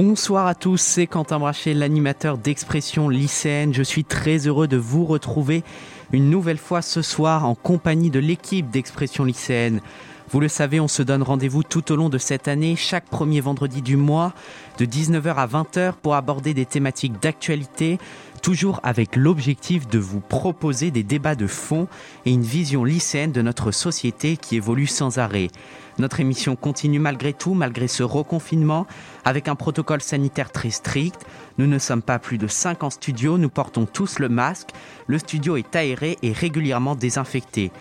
Bonsoir à tous, c'est Quentin Brachet, l'animateur d'Expression lycéenne. Je suis très heureux de vous retrouver une nouvelle fois ce soir en compagnie de l'équipe d'Expression lycéenne. Vous le savez, on se donne rendez-vous tout au long de cette année, chaque premier vendredi du mois, de 19h à 20h pour aborder des thématiques d'actualité, toujours avec l'objectif de vous proposer des débats de fond et une vision lycéenne de notre société qui évolue sans arrêt. Notre émission continue malgré tout, malgré ce reconfinement, avec un protocole sanitaire très strict. Nous ne sommes pas plus de 5 en studio, nous portons tous le masque, le studio est aéré et régulièrement désinfecté.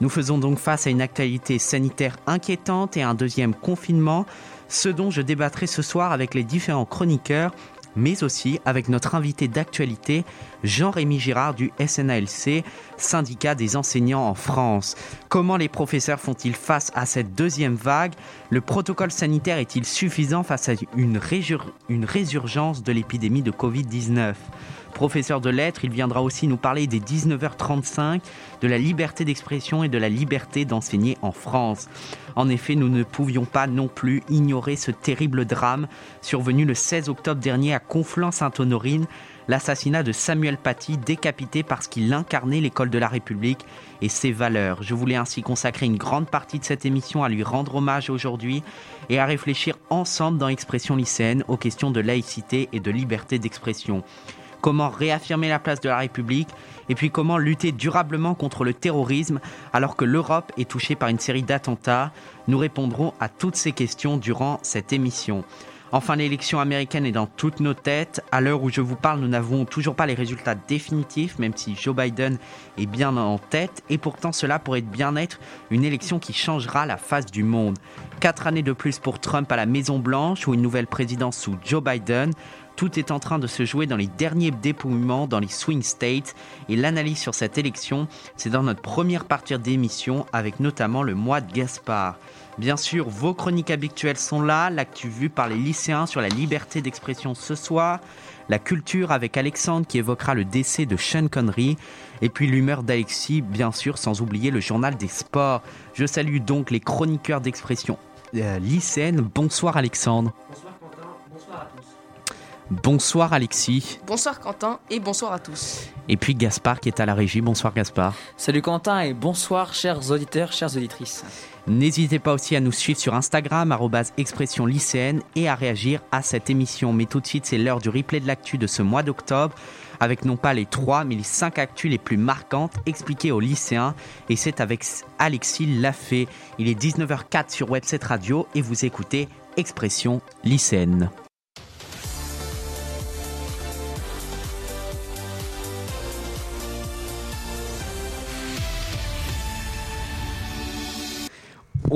Nous faisons donc face à une actualité sanitaire inquiétante et à un deuxième confinement, ce dont je débattrai ce soir avec les différents chroniqueurs, mais aussi avec notre invité d'actualité, Jean-Rémy Girard du SNALC, syndicat des enseignants en France. Comment les professeurs font-ils face à cette deuxième vague? Le protocole sanitaire est-il suffisant face à une, une résurgence de l'épidémie de Covid-19 Professeur de lettres, il viendra aussi nous parler des 19h35, de la liberté d'expression et de la liberté d'enseigner en France. En effet, nous ne pouvions pas non plus ignorer ce terrible drame survenu le 16 octobre dernier à Conflans-Sainte-Honorine, l'assassinat de Samuel Paty, décapité parce qu'il incarnait l'école de la République et ses valeurs. Je voulais ainsi consacrer une grande partie de cette émission à lui rendre hommage aujourd'hui et à réfléchir ensemble dans Expression lycéenne aux questions de laïcité et de liberté d'expression comment réaffirmer la place de la République, et puis comment lutter durablement contre le terrorisme alors que l'Europe est touchée par une série d'attentats. Nous répondrons à toutes ces questions durant cette émission. Enfin, l'élection américaine est dans toutes nos têtes. À l'heure où je vous parle, nous n'avons toujours pas les résultats définitifs, même si Joe Biden est bien en tête. Et pourtant, cela pourrait bien être une élection qui changera la face du monde. Quatre années de plus pour Trump à la Maison-Blanche ou une nouvelle présidence sous Joe Biden. Tout est en train de se jouer dans les derniers dépouillements dans les swing states et l'analyse sur cette élection, c'est dans notre première partie d'émission avec notamment le mois de Gaspard. Bien sûr, vos chroniques habituelles sont là, l'actu vue par les lycéens sur la liberté d'expression ce soir, la culture avec Alexandre qui évoquera le décès de Sean Connery, et puis l'humeur d'Alexis, bien sûr, sans oublier le journal des sports. Je salue donc les chroniqueurs d'expression euh. Bonsoir Alexandre. Bonsoir Alexis. Bonsoir Quentin et bonsoir à tous. Et puis Gaspard qui est à la régie. Bonsoir Gaspard. Salut Quentin et bonsoir chers auditeurs, chères auditrices. N'hésitez pas aussi à nous suivre sur Instagram, expression lycéenne, et à réagir à cette émission. Mais tout de suite, c'est l'heure du replay de l'actu de ce mois d'octobre, avec non pas les trois, mais les cinq actus les plus marquantes expliquées aux lycéens. Et c'est avec Alexis Lafay. Il est 19h04 sur Webset Radio et vous écoutez Expression lycéenne.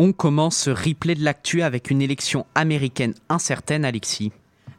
On commence ce replay de l'actu avec une élection américaine incertaine, Alexis.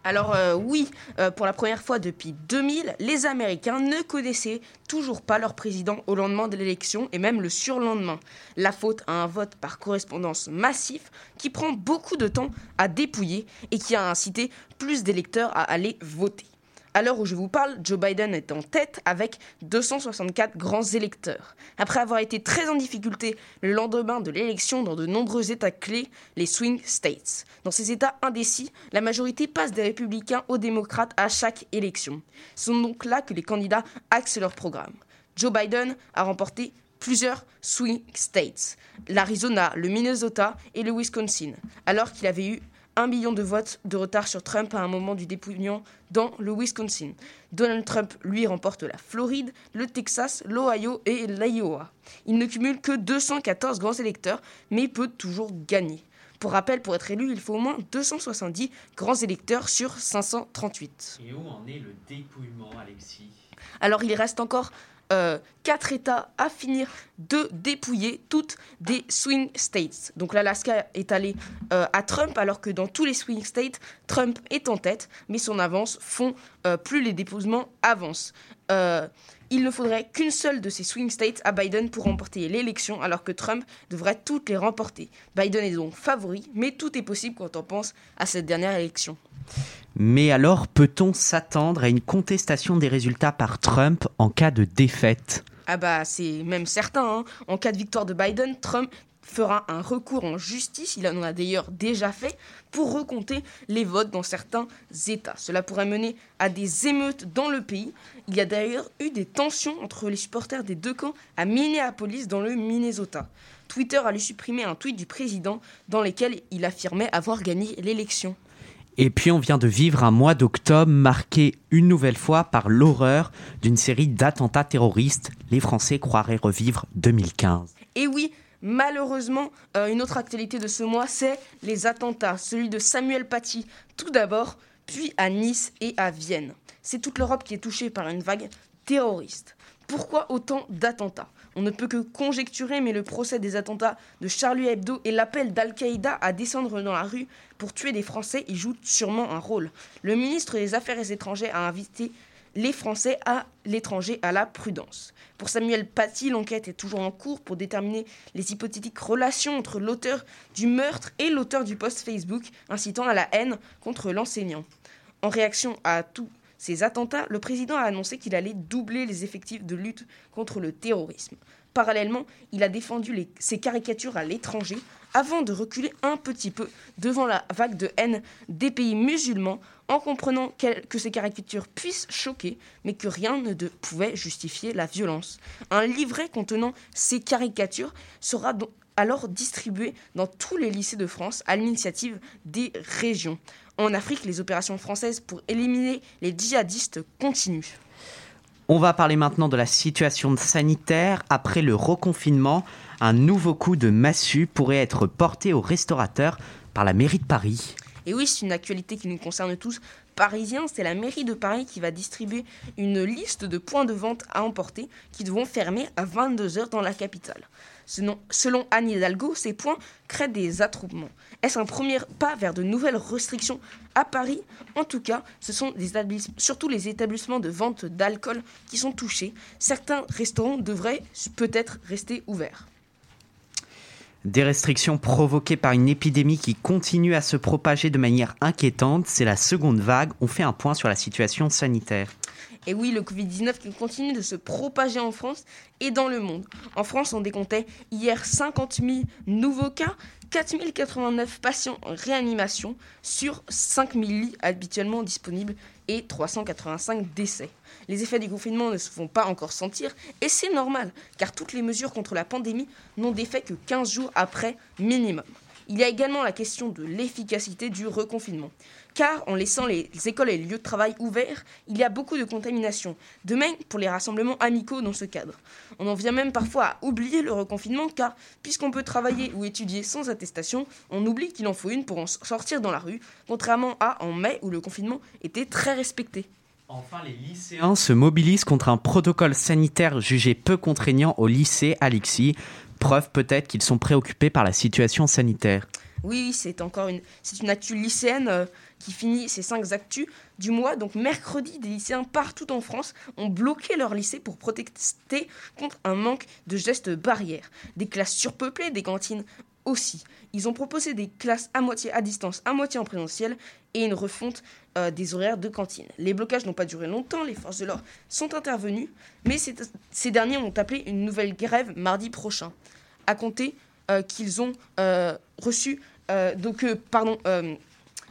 Alors euh, oui, euh, pour la première fois depuis 2000, les Américains ne connaissaient toujours pas leur président au lendemain de l'élection et même le surlendemain. La faute à un vote par correspondance massif qui prend beaucoup de temps à dépouiller et qui a incité plus d'électeurs à aller voter. À l'heure où je vous parle, Joe Biden est en tête avec 264 grands électeurs. Après avoir été très en difficulté le lendemain de l'élection dans de nombreux États clés, les swing states. Dans ces États indécis, la majorité passe des républicains aux démocrates à chaque élection. Ce sont donc là que les candidats axent leur programme. Joe Biden a remporté plusieurs swing states, l'Arizona, le Minnesota et le Wisconsin, alors qu'il avait eu un million de votes de retard sur Trump à un moment du dépouillement dans le Wisconsin. Donald Trump, lui, remporte la Floride, le Texas, l'Ohio et l'Iowa. Il ne cumule que 214 grands électeurs, mais peut toujours gagner. Pour rappel, pour être élu, il faut au moins 270 grands électeurs sur 538. Et où en est le dépouillement, Alexis? Alors il reste encore euh, quatre États à finir de dépouiller toutes des swing states. Donc l'Alaska est allé euh, à Trump alors que dans tous les swing states, Trump est en tête, mais son avance font euh, plus les déposements avancent. il ne faudrait qu'une seule de ces swing states à Biden pour remporter l'élection alors que Trump devrait toutes les remporter. Biden est donc favori, mais tout est possible quand on pense à cette dernière élection. Mais alors, peut-on s'attendre à une contestation des résultats par Trump en cas de défaite? Ah bah c'est même certain. Hein. En cas de victoire de Biden, Trump fera un recours en justice, il en a d'ailleurs déjà fait, pour recompter les votes dans certains États. Cela pourrait mener à des émeutes dans le pays. Il y a d'ailleurs eu des tensions entre les supporters des deux camps à Minneapolis dans le Minnesota. Twitter a lui supprimé un tweet du président dans lequel il affirmait avoir gagné l'élection. Et puis on vient de vivre un mois d'octobre marqué une nouvelle fois par l'horreur d'une série d'attentats terroristes. Les Français croiraient revivre 2015. Et oui, malheureusement, euh, une autre actualité de ce mois, c'est les attentats. Celui de Samuel Paty, tout d'abord, puis à Nice et à Vienne. C'est toute l'Europe qui est touchée par une vague terroriste. Pourquoi autant d'attentats? On ne peut que conjecturer, mais le procès des attentats de Charlie Hebdo et l'appel d'Al-Qaïda à descendre dans la rue pour tuer des Français y jouent sûrement un rôle. Le ministre des Affaires étrangères a invité les Français à l'étranger à la prudence. Pour Samuel Paty, l'enquête est toujours en cours pour déterminer les hypothétiques relations entre l'auteur du meurtre et l'auteur du post Facebook incitant à la haine contre l'enseignant. En réaction à tout ces attentats, le président a annoncé qu'il allait doubler les effectifs de lutte contre le terrorisme. Parallèlement, il a défendu ses caricatures à l'étranger avant de reculer un petit peu devant la vague de haine des pays musulmans en comprenant que ces caricatures puissent choquer, mais que rien ne pouvait justifier la violence. Un livret contenant ces caricatures sera alors distribué dans tous les lycées de France à l'initiative des régions. En Afrique, les opérations françaises pour éliminer les djihadistes continuent. On va parler maintenant de la situation sanitaire. Après le reconfinement, un nouveau coup de massue pourrait être porté aux restaurateurs par la mairie de Paris. Et oui, c'est une actualité qui nous concerne tous. Parisiens, c'est la mairie de Paris qui va distribuer une liste de points de vente à emporter qui devront fermer à 22h dans la capitale. Selon Anne Hidalgo, ces points créent des attroupements. Est-ce un premier pas vers de nouvelles restrictions à Paris? En tout cas, ce sont surtout les établissements de vente d'alcool qui sont touchés. Certains restaurants devraient peut-être rester ouverts. Des restrictions provoquées par une épidémie qui continue à se propager de manière inquiétante, c'est la seconde vague. On fait un point sur la situation sanitaire. Et oui, le Covid-19 qui continue de se propager en France et dans le monde. En France, on décomptait hier 50 000 nouveaux cas, 4 089 patients en réanimation sur 5 000 lits habituellement disponibles et 385 décès. Les effets du confinement ne se font pas encore sentir et c'est normal car toutes les mesures contre la pandémie n'ont d'effet que 15 jours après minimum. Il y a également la question de l'efficacité du reconfinement. Car en laissant les écoles et les lieux de travail ouverts, il y a beaucoup de contamination. De même pour les rassemblements amicaux dans ce cadre. On en vient même parfois à oublier le reconfinement car puisqu'on peut travailler ou étudier sans attestation, on oublie qu'il en faut une pour en sortir dans la rue, contrairement à en mai où le confinement était très respecté. Enfin, les lycéens se mobilisent contre un protocole sanitaire jugé peu contraignant au lycée Alexis. Preuve peut-être qu'ils sont préoccupés par la situation sanitaire. Oui, c'est encore une, c'est une actu lycéenne euh, qui finit ces cinq actus du mois. Donc mercredi, des lycéens partout en France ont bloqué leur lycée pour protester contre un manque de gestes barrières. Des classes surpeuplées, des cantines aussi. Ils ont proposé des classes à moitié à distance, à moitié en présentiel et une refonte euh, des horaires de cantine. Les blocages n'ont pas duré longtemps, les forces de l'ordre sont intervenues, mais ces derniers ont appelé une nouvelle grève mardi prochain à compter euh, qu'ils ont euh, reçu. Donc, pardon.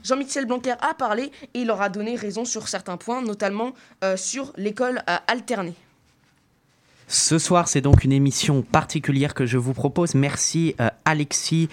Jean-Michel Blanquer a parlé et il leur a donné raison sur certains points, notamment sur l'école alternée. Ce soir, c'est donc une émission particulière que je vous propose. Merci Alexis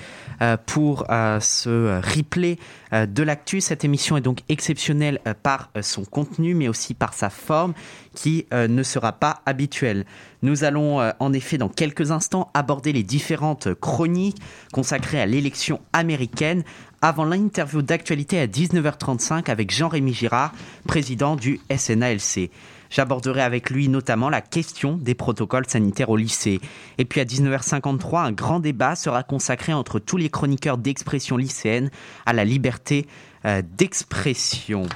pour ce replay de l'actu. Cette émission est donc exceptionnelle par son contenu, mais aussi par sa forme qui ne sera pas habituelle. Nous allons euh, en effet dans quelques instants aborder les différentes chroniques consacrées à l'élection américaine avant l'interview d'actualité à 19h35 avec Jean-Rémy Girard, président du SNALC. J'aborderai avec lui notamment la question des protocoles sanitaires au lycée. Et puis à 19h53, un grand débat sera consacré entre tous les chroniqueurs d'expression lycéenne à la liberté euh, d'expression.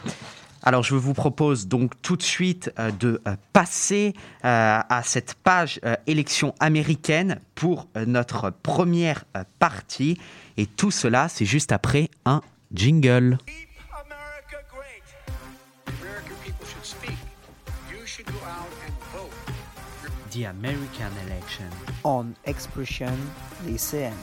Alors je vous propose donc tout de suite euh, de euh, passer à cette page élection américaine pour notre première partie. Et tout cela, c'est juste après un jingle. The American Election on Expression lycéenne.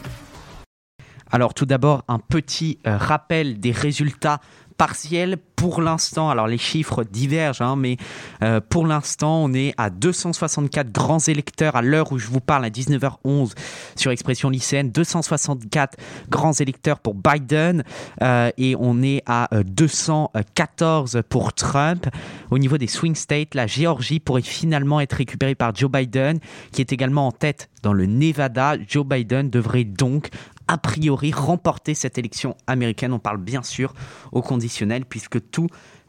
Alors tout d'abord, un petit euh, rappel des résultats partiels pour l'instant, alors les chiffres divergent, hein, mais euh, pour l'instant, on est à 264 grands électeurs à l'heure où je vous parle à 19h11 sur Expression lycéenne, 264 grands électeurs pour Biden euh, et on est à 214 euh, pour Trump. Au niveau des swing states, la Géorgie pourrait finalement être récupérée par Joe Biden, qui est également en tête dans le Nevada. Joe Biden devrait donc a priori remporter cette élection américaine. On parle bien sûr au conditionnel puisque tout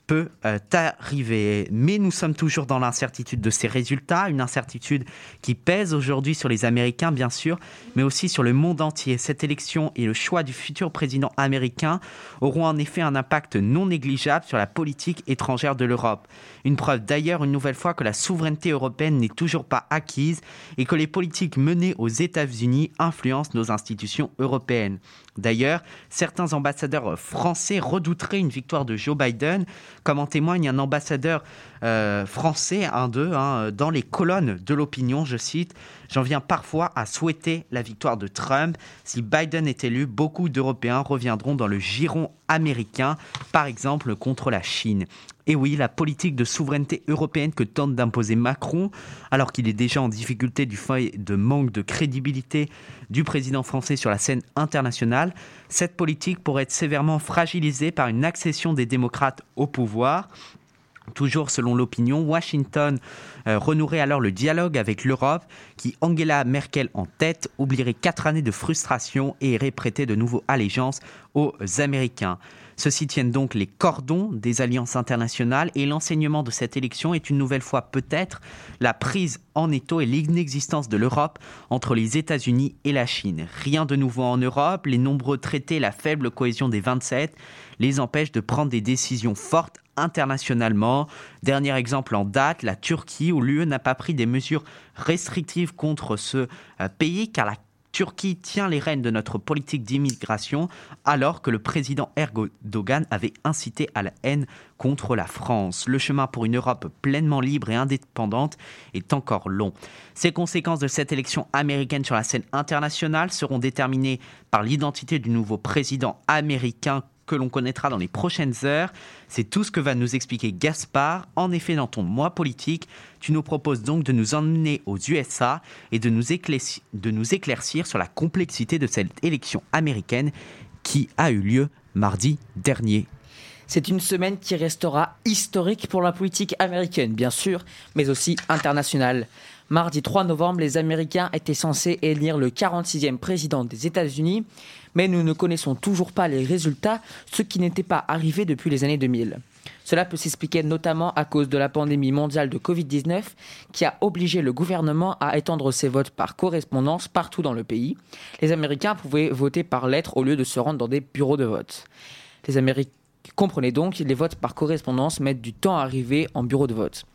peut euh, arriver. Mais nous sommes toujours dans l'incertitude de ces résultats, une incertitude qui pèse aujourd'hui sur les Américains, bien sûr, mais aussi sur le monde entier. Cette élection et le choix du futur président américain auront en effet un impact non négligeable sur la politique étrangère de l'Europe. Une preuve d'ailleurs une nouvelle fois que la souveraineté européenne n'est toujours pas acquise et que les politiques menées aux États-Unis influencent nos institutions européennes. D'ailleurs, certains ambassadeurs français redouteraient une victoire de Joe Biden, comme en témoigne un ambassadeur euh, français, un d'eux, hein, dans les colonnes de l'opinion, je cite, J'en viens parfois à souhaiter la victoire de Trump. Si Biden est élu, beaucoup d'Européens reviendront dans le giron américain, par exemple contre la Chine. Et oui, la politique de souveraineté européenne que tente d'imposer Macron, alors qu'il est déjà en difficulté du fait de manque de crédibilité du président français sur la scène internationale, cette politique pourrait être sévèrement fragilisée par une accession des démocrates au pouvoir. Toujours selon l'opinion, Washington euh, renouerait alors le dialogue avec l'Europe, qui, Angela Merkel en tête, oublierait quatre années de frustration et irait prêter de nouveau allégeance aux Américains. Ceux-ci tiennent donc les cordons des alliances internationales et l'enseignement de cette élection est une nouvelle fois peut-être la prise en étau et l'inexistence de l'Europe entre les États-Unis et la Chine. Rien de nouveau en Europe, les nombreux traités la faible cohésion des 27 les empêchent de prendre des décisions fortes internationalement. Dernier exemple en date, la Turquie, où l'UE n'a pas pris des mesures restrictives contre ce euh, pays, car la Turquie tient les rênes de notre politique d'immigration alors que le président Erdogan avait incité à la haine contre la France. Le chemin pour une Europe pleinement libre et indépendante est encore long. Ces conséquences de cette élection américaine sur la scène internationale seront déterminées par l'identité du nouveau président américain que l'on connaîtra dans les prochaines heures. C'est tout ce que va nous expliquer Gaspard. En effet, dans ton mois politique, tu nous proposes donc de nous emmener aux USA et de nous, éclaircir, de nous éclaircir sur la complexité de cette élection américaine qui a eu lieu mardi dernier. C'est une semaine qui restera historique pour la politique américaine, bien sûr, mais aussi internationale. Mardi 3 novembre, les Américains étaient censés élire le 46e président des États-Unis, mais nous ne connaissons toujours pas les résultats, ce qui n'était pas arrivé depuis les années 2000. Cela peut s'expliquer notamment à cause de la pandémie mondiale de Covid-19 qui a obligé le gouvernement à étendre ses votes par correspondance partout dans le pays. Les Américains pouvaient voter par lettre au lieu de se rendre dans des bureaux de vote. Les Américains comprenaient donc, les votes par correspondance mettent du temps à arriver en bureau de vote.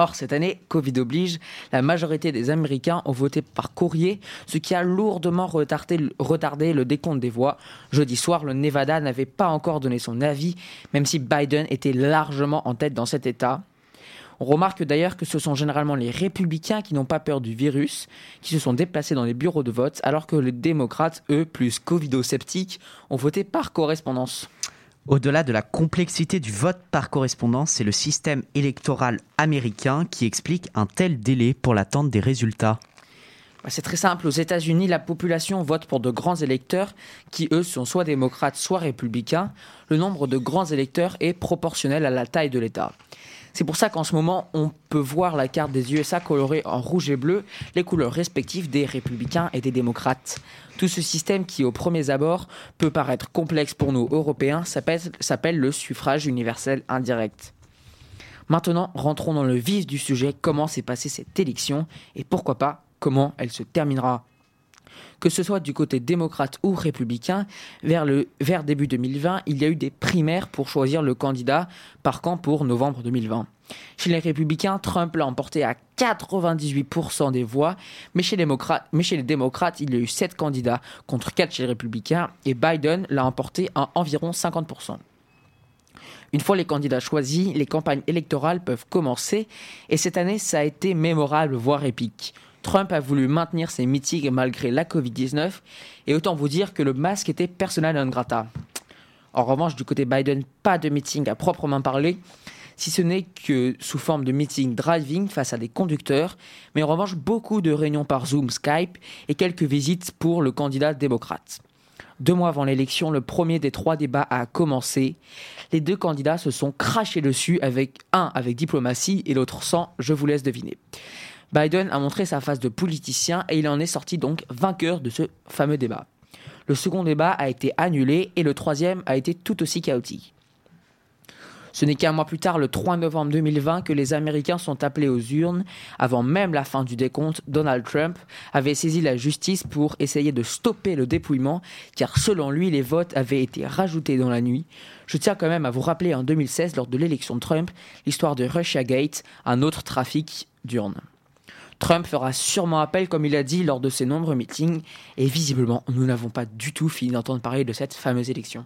Or, cette année, Covid oblige, la majorité des Américains ont voté par courrier, ce qui a lourdement retardé, le décompte des voix. Jeudi soir, le Nevada n'avait pas encore donné son avis, même si Biden était largement en tête dans cet État. On remarque d'ailleurs que ce sont généralement les républicains qui n'ont pas peur du virus, qui se sont déplacés dans les bureaux de vote, alors que les démocrates, eux, plus covido-sceptiques, ont voté par correspondance. Au-delà de la complexité du vote par correspondance, c'est le système électoral américain qui explique un tel délai pour l'attente des résultats. Bah, c'est très simple. Aux États-Unis, la population vote pour de grands électeurs qui, eux, sont soit démocrates, soit républicains. Le nombre de grands électeurs est proportionnel à la taille de l'État. C'est pour ça qu'en ce moment, on peut voir la carte des USA colorée en rouge et bleu, les couleurs respectives des républicains et des démocrates. Tout ce système qui, au premier abord, peut paraître complexe pour nous Européens, s'appelle le suffrage universel indirect. Maintenant, rentrons dans le vif du sujet, comment s'est passée cette élection et pourquoi pas comment elle se terminera? Que ce soit du côté démocrate ou républicain, vers, le, vers début 2020, il y a eu des primaires pour choisir le candidat par camp pour novembre 2020. Chez les républicains, Trump l'a emporté à 98% des voix, mais chez, les démocrates, mais chez les démocrates, il y a eu 7 candidats contre 4 chez les républicains, et Biden l'a emporté à environ 50%. Une fois les candidats choisis, les campagnes électorales peuvent commencer, et cette année, ça a été mémorable, voire épique. Trump a voulu maintenir ses meetings malgré la Covid-19, et autant vous dire que le masque était personnel non grata. En revanche, du côté Biden, pas de meeting à proprement parler, si ce n'est que sous forme de meeting driving face à des conducteurs, mais en revanche beaucoup de réunions par Zoom, Skype et quelques visites pour le candidat démocrate. Deux mois avant l'élection, le premier des trois débats a commencé. Les deux candidats se sont crachés dessus avec un avec diplomatie et l'autre sans, je vous laisse deviner. Biden a montré sa face de politicien et il en est sorti donc vainqueur de ce fameux débat. Le second débat a été annulé et le troisième a été tout aussi chaotique. Ce n'est qu'un mois plus tard, le 3 novembre 2020, que les Américains sont appelés aux urnes. Avant même la fin du décompte, Donald Trump avait saisi la justice pour essayer de stopper le dépouillement, car selon lui, les votes avaient été rajoutés dans la nuit. Je tiens quand même à vous rappeler en 2016, lors de l'élection de Trump, l'histoire de Russiagate, un autre trafic d'urnes. Trump fera sûrement appel, comme il a dit lors de ses nombreux meetings, et visiblement, nous n'avons pas du tout fini d'entendre parler de cette fameuse élection.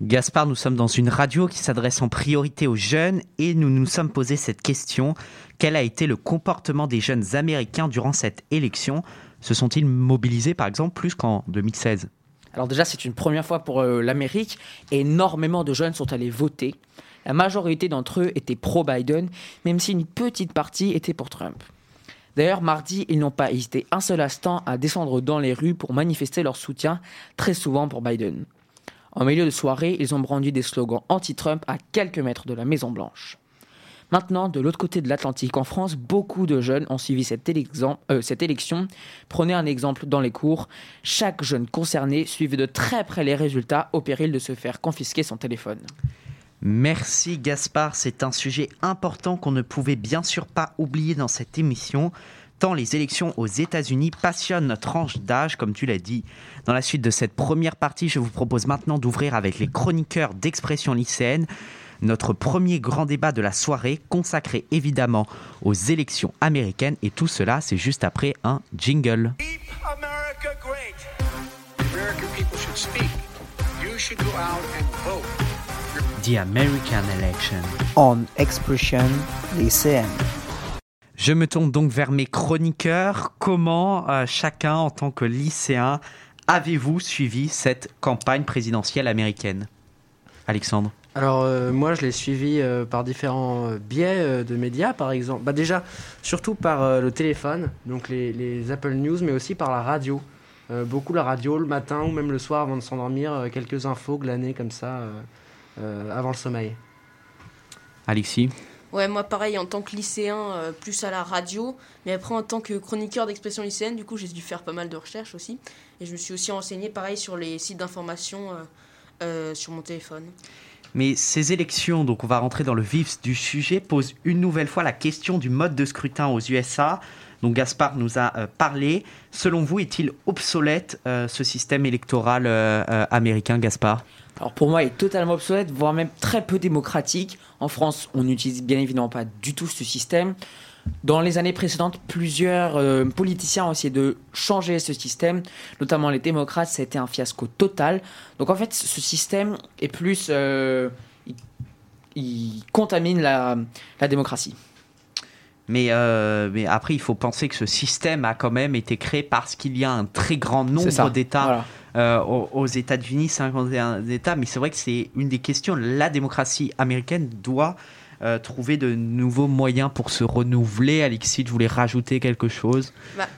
Gaspard, nous sommes dans une radio qui s'adresse en priorité aux jeunes et nous nous sommes posé cette question. Quel a été le comportement des jeunes américains durant cette élection? Se sont-ils mobilisés par exemple plus qu'en 2016 Alors déjà, c'est une première fois pour euh, l'Amérique. Énormément de jeunes sont allés voter. La majorité d'entre eux étaient pro-Biden, même si une petite partie était pour Trump. D'ailleurs, mardi, ils n'ont pas hésité un seul instant à descendre dans les rues pour manifester leur soutien, très souvent pour Biden. En milieu de soirée, ils ont brandi des slogans anti-Trump à quelques mètres de la Maison Blanche. Maintenant, de l'autre côté de l'Atlantique, en France, beaucoup de jeunes ont suivi cette, euh, élection. Prenez un exemple dans les cours. Chaque jeune concerné suivait de très près les résultats au péril de se faire confisquer son téléphone. Merci Gaspard, c'est un sujet important qu'on ne pouvait bien sûr pas oublier dans cette émission tant les élections aux États-Unis passionnent notre tranche d'âge, comme tu l'as dit. Dans la suite de cette première partie, je vous propose maintenant d'ouvrir avec les chroniqueurs d'expression lycéenne notre premier grand débat de la soirée, consacré évidemment aux élections américaines. Et tout cela, c'est juste après un jingle. The American Election. On Expression lycéenne. Je me tourne donc vers mes chroniqueurs. Comment euh, chacun, en tant que lycéen, avez-vous suivi cette campagne présidentielle américaine? Alexandre alors euh, moi je l'ai suivi euh, par différents biais de médias par exemple. Bah, déjà surtout par le téléphone, donc les, les, Apple News, mais aussi par la radio. beaucoup la radio le matin ou même le soir avant de s'endormir, quelques infos glanées comme ça avant le sommeil. Alexis Ouais, moi pareil, en tant que lycéen, euh, plus à la radio, mais après en tant que chroniqueur d'expression lycéenne, du coup j'ai dû faire pas mal de recherches aussi. Et je me suis aussi renseigné pareil sur les sites d'information euh, euh, sur mon téléphone. Mais ces élections, donc on va rentrer dans le vif du sujet, posent une nouvelle fois la question du mode de scrutin aux USA. Donc Gaspard nous a parlé. Selon vous, est-il obsolète ce système électoral américain, Gaspard? Alors pour moi, il est totalement obsolète, voire même très peu démocratique. En France, on n'utilise bien évidemment pas du tout ce système. Dans les années précédentes, plusieurs euh, politiciens ont essayé de changer ce système, notamment les démocrates, ça a été un fiasco total. Donc en fait, ce système est plus... Euh, il, contamine la, démocratie. Mais, euh, mais après, il faut penser que ce système a quand même été créé parce qu'il y a un très grand nombre d'États euh, aux, États-Unis, 51 États, mais c'est vrai que c'est une des questions. La démocratie américaine doit euh, trouver de nouveaux moyens pour se renouveler. Alexis, tu voulais rajouter quelque chose? Bah,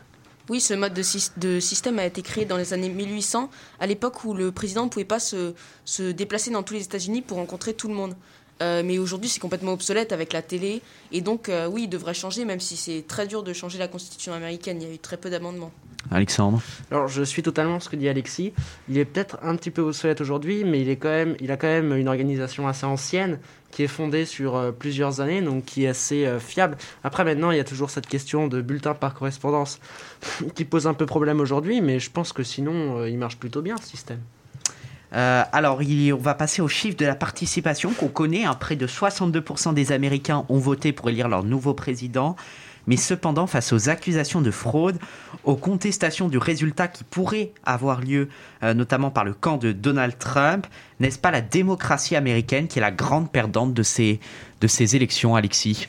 Oui, ce mode de, de, système a été créé dans les années 1800, à l'époque où le président ne pouvait pas se, se, déplacer dans tous les États-Unis pour rencontrer tout le monde. Euh, mais aujourd'hui, c'est complètement obsolète avec la télé. Et donc, oui, il devrait changer, même si c'est très dur de changer la constitution américaine. Il y a eu très peu d'amendements. Alexandre Alors, je suis totalement ce que dit Alexis. Il est peut-être un petit peu obsolète aujourd'hui, mais il, est quand même, il a quand même une organisation assez ancienne qui est fondée sur euh, plusieurs années, donc qui est assez euh, fiable. Après, maintenant, il y a toujours cette question de bulletin par correspondance qui pose un peu problème aujourd'hui, mais je pense que sinon, euh, il marche plutôt bien, ce système. Euh, alors, il- on va passer au chiffre de la participation qu'on connaît. hein. Près de 62% des Américains ont voté pour élire leur nouveau président. Mais cependant, face aux accusations de fraude, aux contestations du résultat qui pourrait avoir lieu, euh, notamment par le camp de Donald Trump, n'est-ce pas la démocratie américaine qui est la grande perdante de ces, de ces élections, Alexis?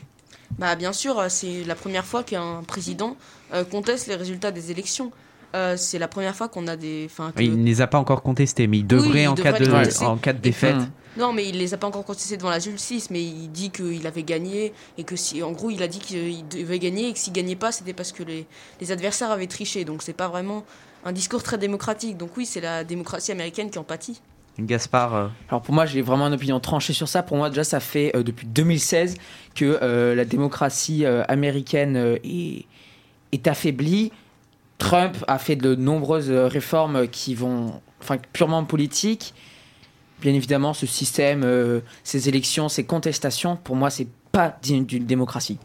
Bah bien sûr, euh, c'est la première fois qu'un président conteste les résultats des élections. Euh, c'est la première fois qu'on a des. Que- Il ne les a pas encore contestés, mais il devrait, il en, devrait cas de, en cas de défaite. Non, mais il les a pas encore contestés devant la justice, mais il dit qu'il avait gagné et que si, en gros, il a dit qu'il devait gagner et que s'il gagnait pas, c'était parce que les, les adversaires avaient triché. Donc c'est pas vraiment un discours très démocratique. Donc oui, c'est la démocratie américaine qui en pâtit. Gaspard, euh, Alors pour moi, j'ai vraiment une opinion tranchée sur ça. Pour moi, déjà, ça fait euh, depuis 2016 que euh, la démocratie euh, américaine euh, est, est affaiblie. Trump a fait de nombreuses euh, réformes qui vont, enfin, purement politiques. Bien évidemment, ce système, euh, ces élections, ces contestations, pour moi, c'est pas digne d'une démocratie.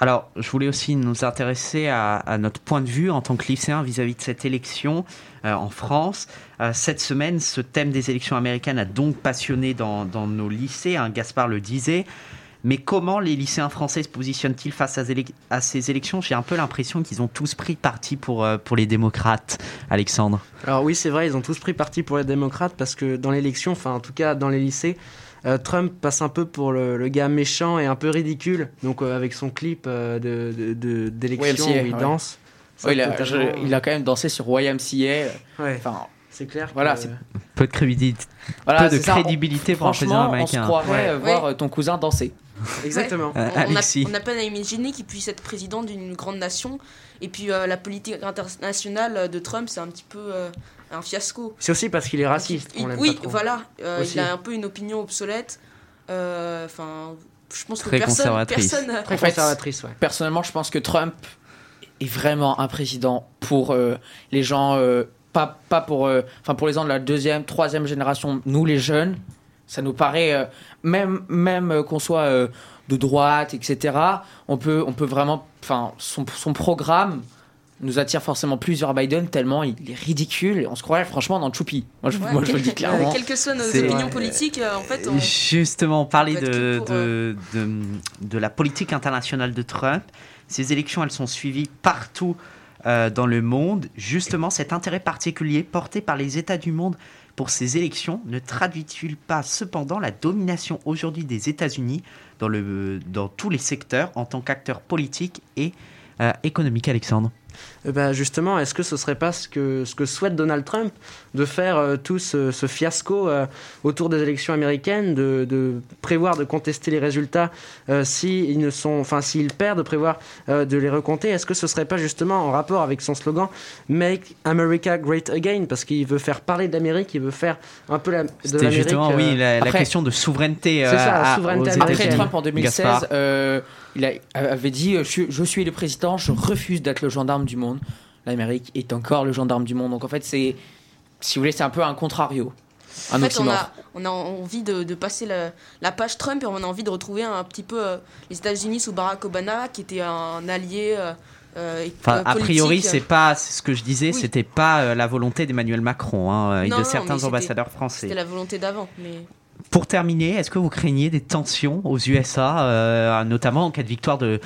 Alors, je voulais aussi nous intéresser à, notre point de vue en tant que lycéen vis-à-vis de cette élection euh, en France. Euh, cette semaine, ce thème des élections américaines a donc passionné dans, dans nos lycées, hein, Gaspard le disait. Mais comment les lycéens français se positionnent-ils face à, ces élections? J'ai un peu l'impression qu'ils ont tous pris parti pour, euh, pour les démocrates, Alexandre. Alors oui, c'est vrai, ils ont tous pris parti pour les démocrates parce que dans l'élection, enfin en tout cas dans les lycées, euh, Trump passe un peu pour le, le gars méchant et un peu ridicule. Donc euh, avec son clip euh, de- de- d'élection où il ouais. danse. ça, Ouais, il, a, totalement- je- il a quand même dansé sur YMCA. Ouais, Enfin, c'est clair. Voilà, que- c'est- Peu de crédibilité, voilà, peu de ça. crédibilité pour un président Franchement, on se américain. croirait Ouais. euh, voir Ouais. ton cousin danser. Exactement. On- on, a, Alexis. on a peine à imaginer qu'il puisse être président d'une grande nation. Et puis euh, la politique internationale de Trump, c'est un petit peu euh, un fiasco. C'est aussi parce qu'il est raciste. Il- oui, pas trop. voilà. euh, il a un peu une opinion obsolète. Euh, Enfin, je pense Très que personne, conservatrice. personne. Très En fait, conservatrice, ouais. Personnellement, je pense que Trump est vraiment un président pour euh, les gens, euh, pas, pas pour, euh, enfin pour les gens de la deuxième, troisième génération, nous les jeunes. Ça nous paraît, euh, même, même euh, qu'on soit euh, de droite, etc., on peut, on peut vraiment, enfin, son, son programme nous attire forcément plus vers Biden tellement il est ridicule et on se croirait franchement dans Choupi. Moi, je, Ouais, moi, je le dis clairement. Quelles que soient nos C'est- opinions Ouais. politiques, euh, en fait, on- Justement, parler de, pour, de, de, de la politique internationale de Trump. Ces élections, elles sont suivies partout euh, dans le monde. Justement, cet intérêt particulier porté par les États du monde pour ces élections ne traduit-il pas cependant la domination aujourd'hui des États-Unis dans, dans tous les secteurs en tant qu'acteur politique et euh, économique, Alexandre? Bah, justement, est-ce que ce serait pas ce que, ce que souhaite Donald Trump de faire euh, tout ce, ce fiasco euh, autour des élections américaines, de, de prévoir de contester les résultats euh, s'ils ne sont, enfin s'ils perdent, de prévoir euh, de les recompter? Est-ce que ce serait pas justement en rapport avec son slogan Make America Great Again parce qu'il veut faire parler de l'Amérique, il veut faire un peu la, de C'était justement, euh, oui, la, question de souveraineté. C'est ça, la à- souveraineté. Après. Trump en 2016, Gaspard. euh, il a- avait dit euh, je, suis- je suis le président, je refuse d'être le gendarme du monde. L'Amérique est encore le gendarme du monde. Donc en fait, c'est, si vous voulez, c'est un peu un contrario. Un En fait, on a, on a envie de, de passer la, la page Trump et on a envie de retrouver un, petit peu euh, les États-Unis sous Barack Obama, qui était un allié. euh, euh, Enfin, euh, a priori, c'est pas c'est ce que je disais, Oui. c'était pas euh, la volonté d'Emmanuel Macron hein, et Non, de non, certains ambassadeurs français. C'était la volonté d'avant. Mais... Pour terminer, est-ce que vous craignez des tensions aux USA, euh, notamment en cas de victoire de,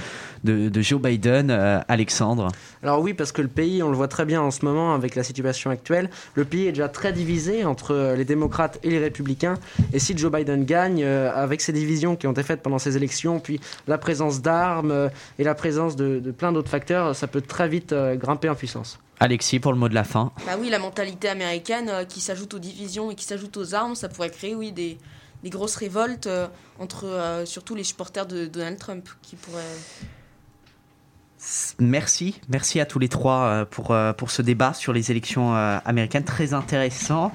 Joe Biden, euh, Alexandre? Alors oui, parce que le pays, on le voit très bien en ce moment avec la situation actuelle, le pays est déjà très divisé entre les démocrates et les républicains. Et si Joe Biden gagne, euh, avec ces divisions qui ont été faites pendant ces élections, puis la présence d'armes et la présence de, de plein d'autres facteurs, ça peut très vite grimper en puissance. Alexis, pour le mot de la fin. Bah oui, la mentalité américaine euh, qui s'ajoute aux divisions et qui s'ajoute aux armes, ça pourrait créer oui, des, des grosses révoltes euh, entre euh, surtout les supporters de Donald Trump qui pourraient. Merci, merci à tous les trois pour, pour ce débat sur les élections américaines, très intéressant.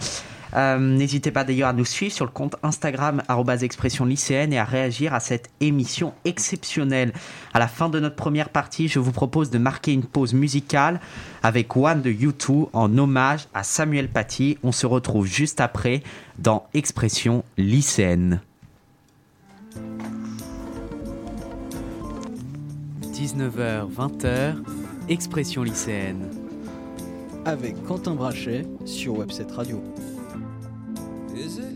Euh, N'hésitez pas d'ailleurs à nous suivre sur le compte Instagram expression lycéenne et à réagir à cette émission exceptionnelle. À la fin de notre première partie, je vous propose de marquer une pause musicale avec One de U2 en hommage à Samuel Paty. On se retrouve juste après dans Expression lycéenne. 19h, 20h, Expression lycéenne. Avec Quentin Brachet sur Webset Radio. Is it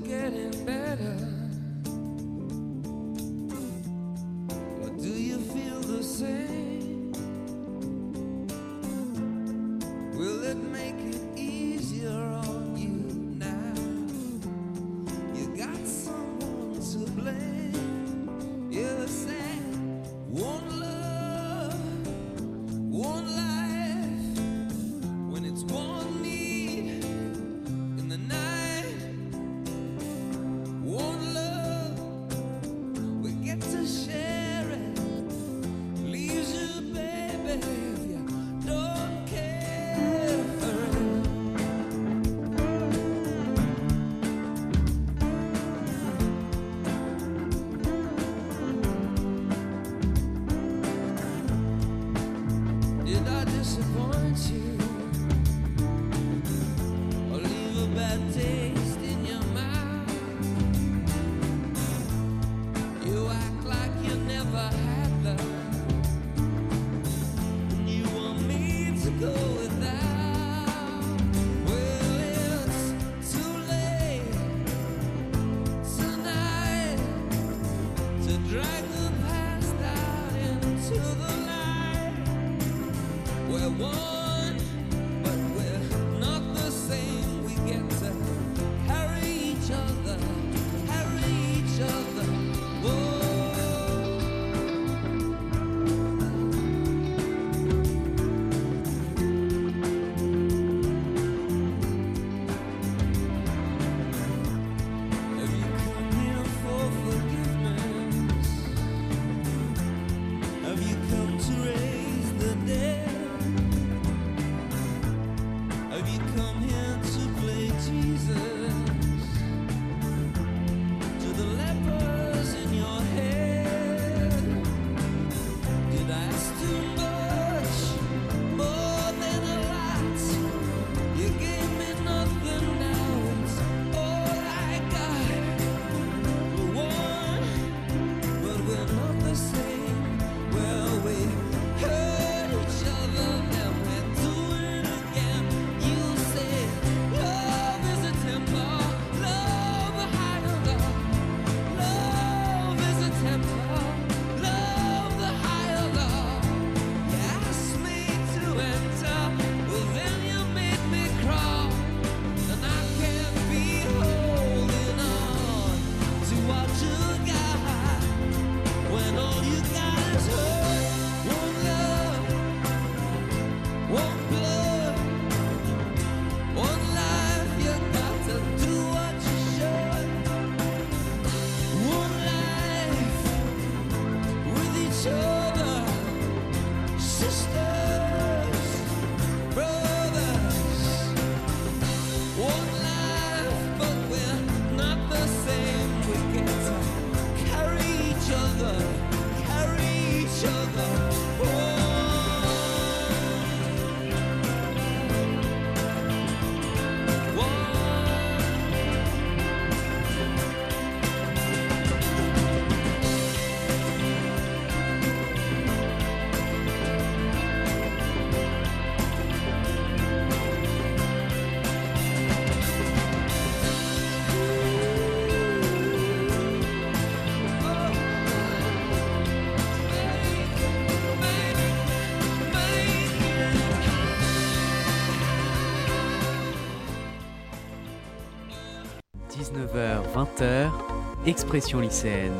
Expression lycéenne.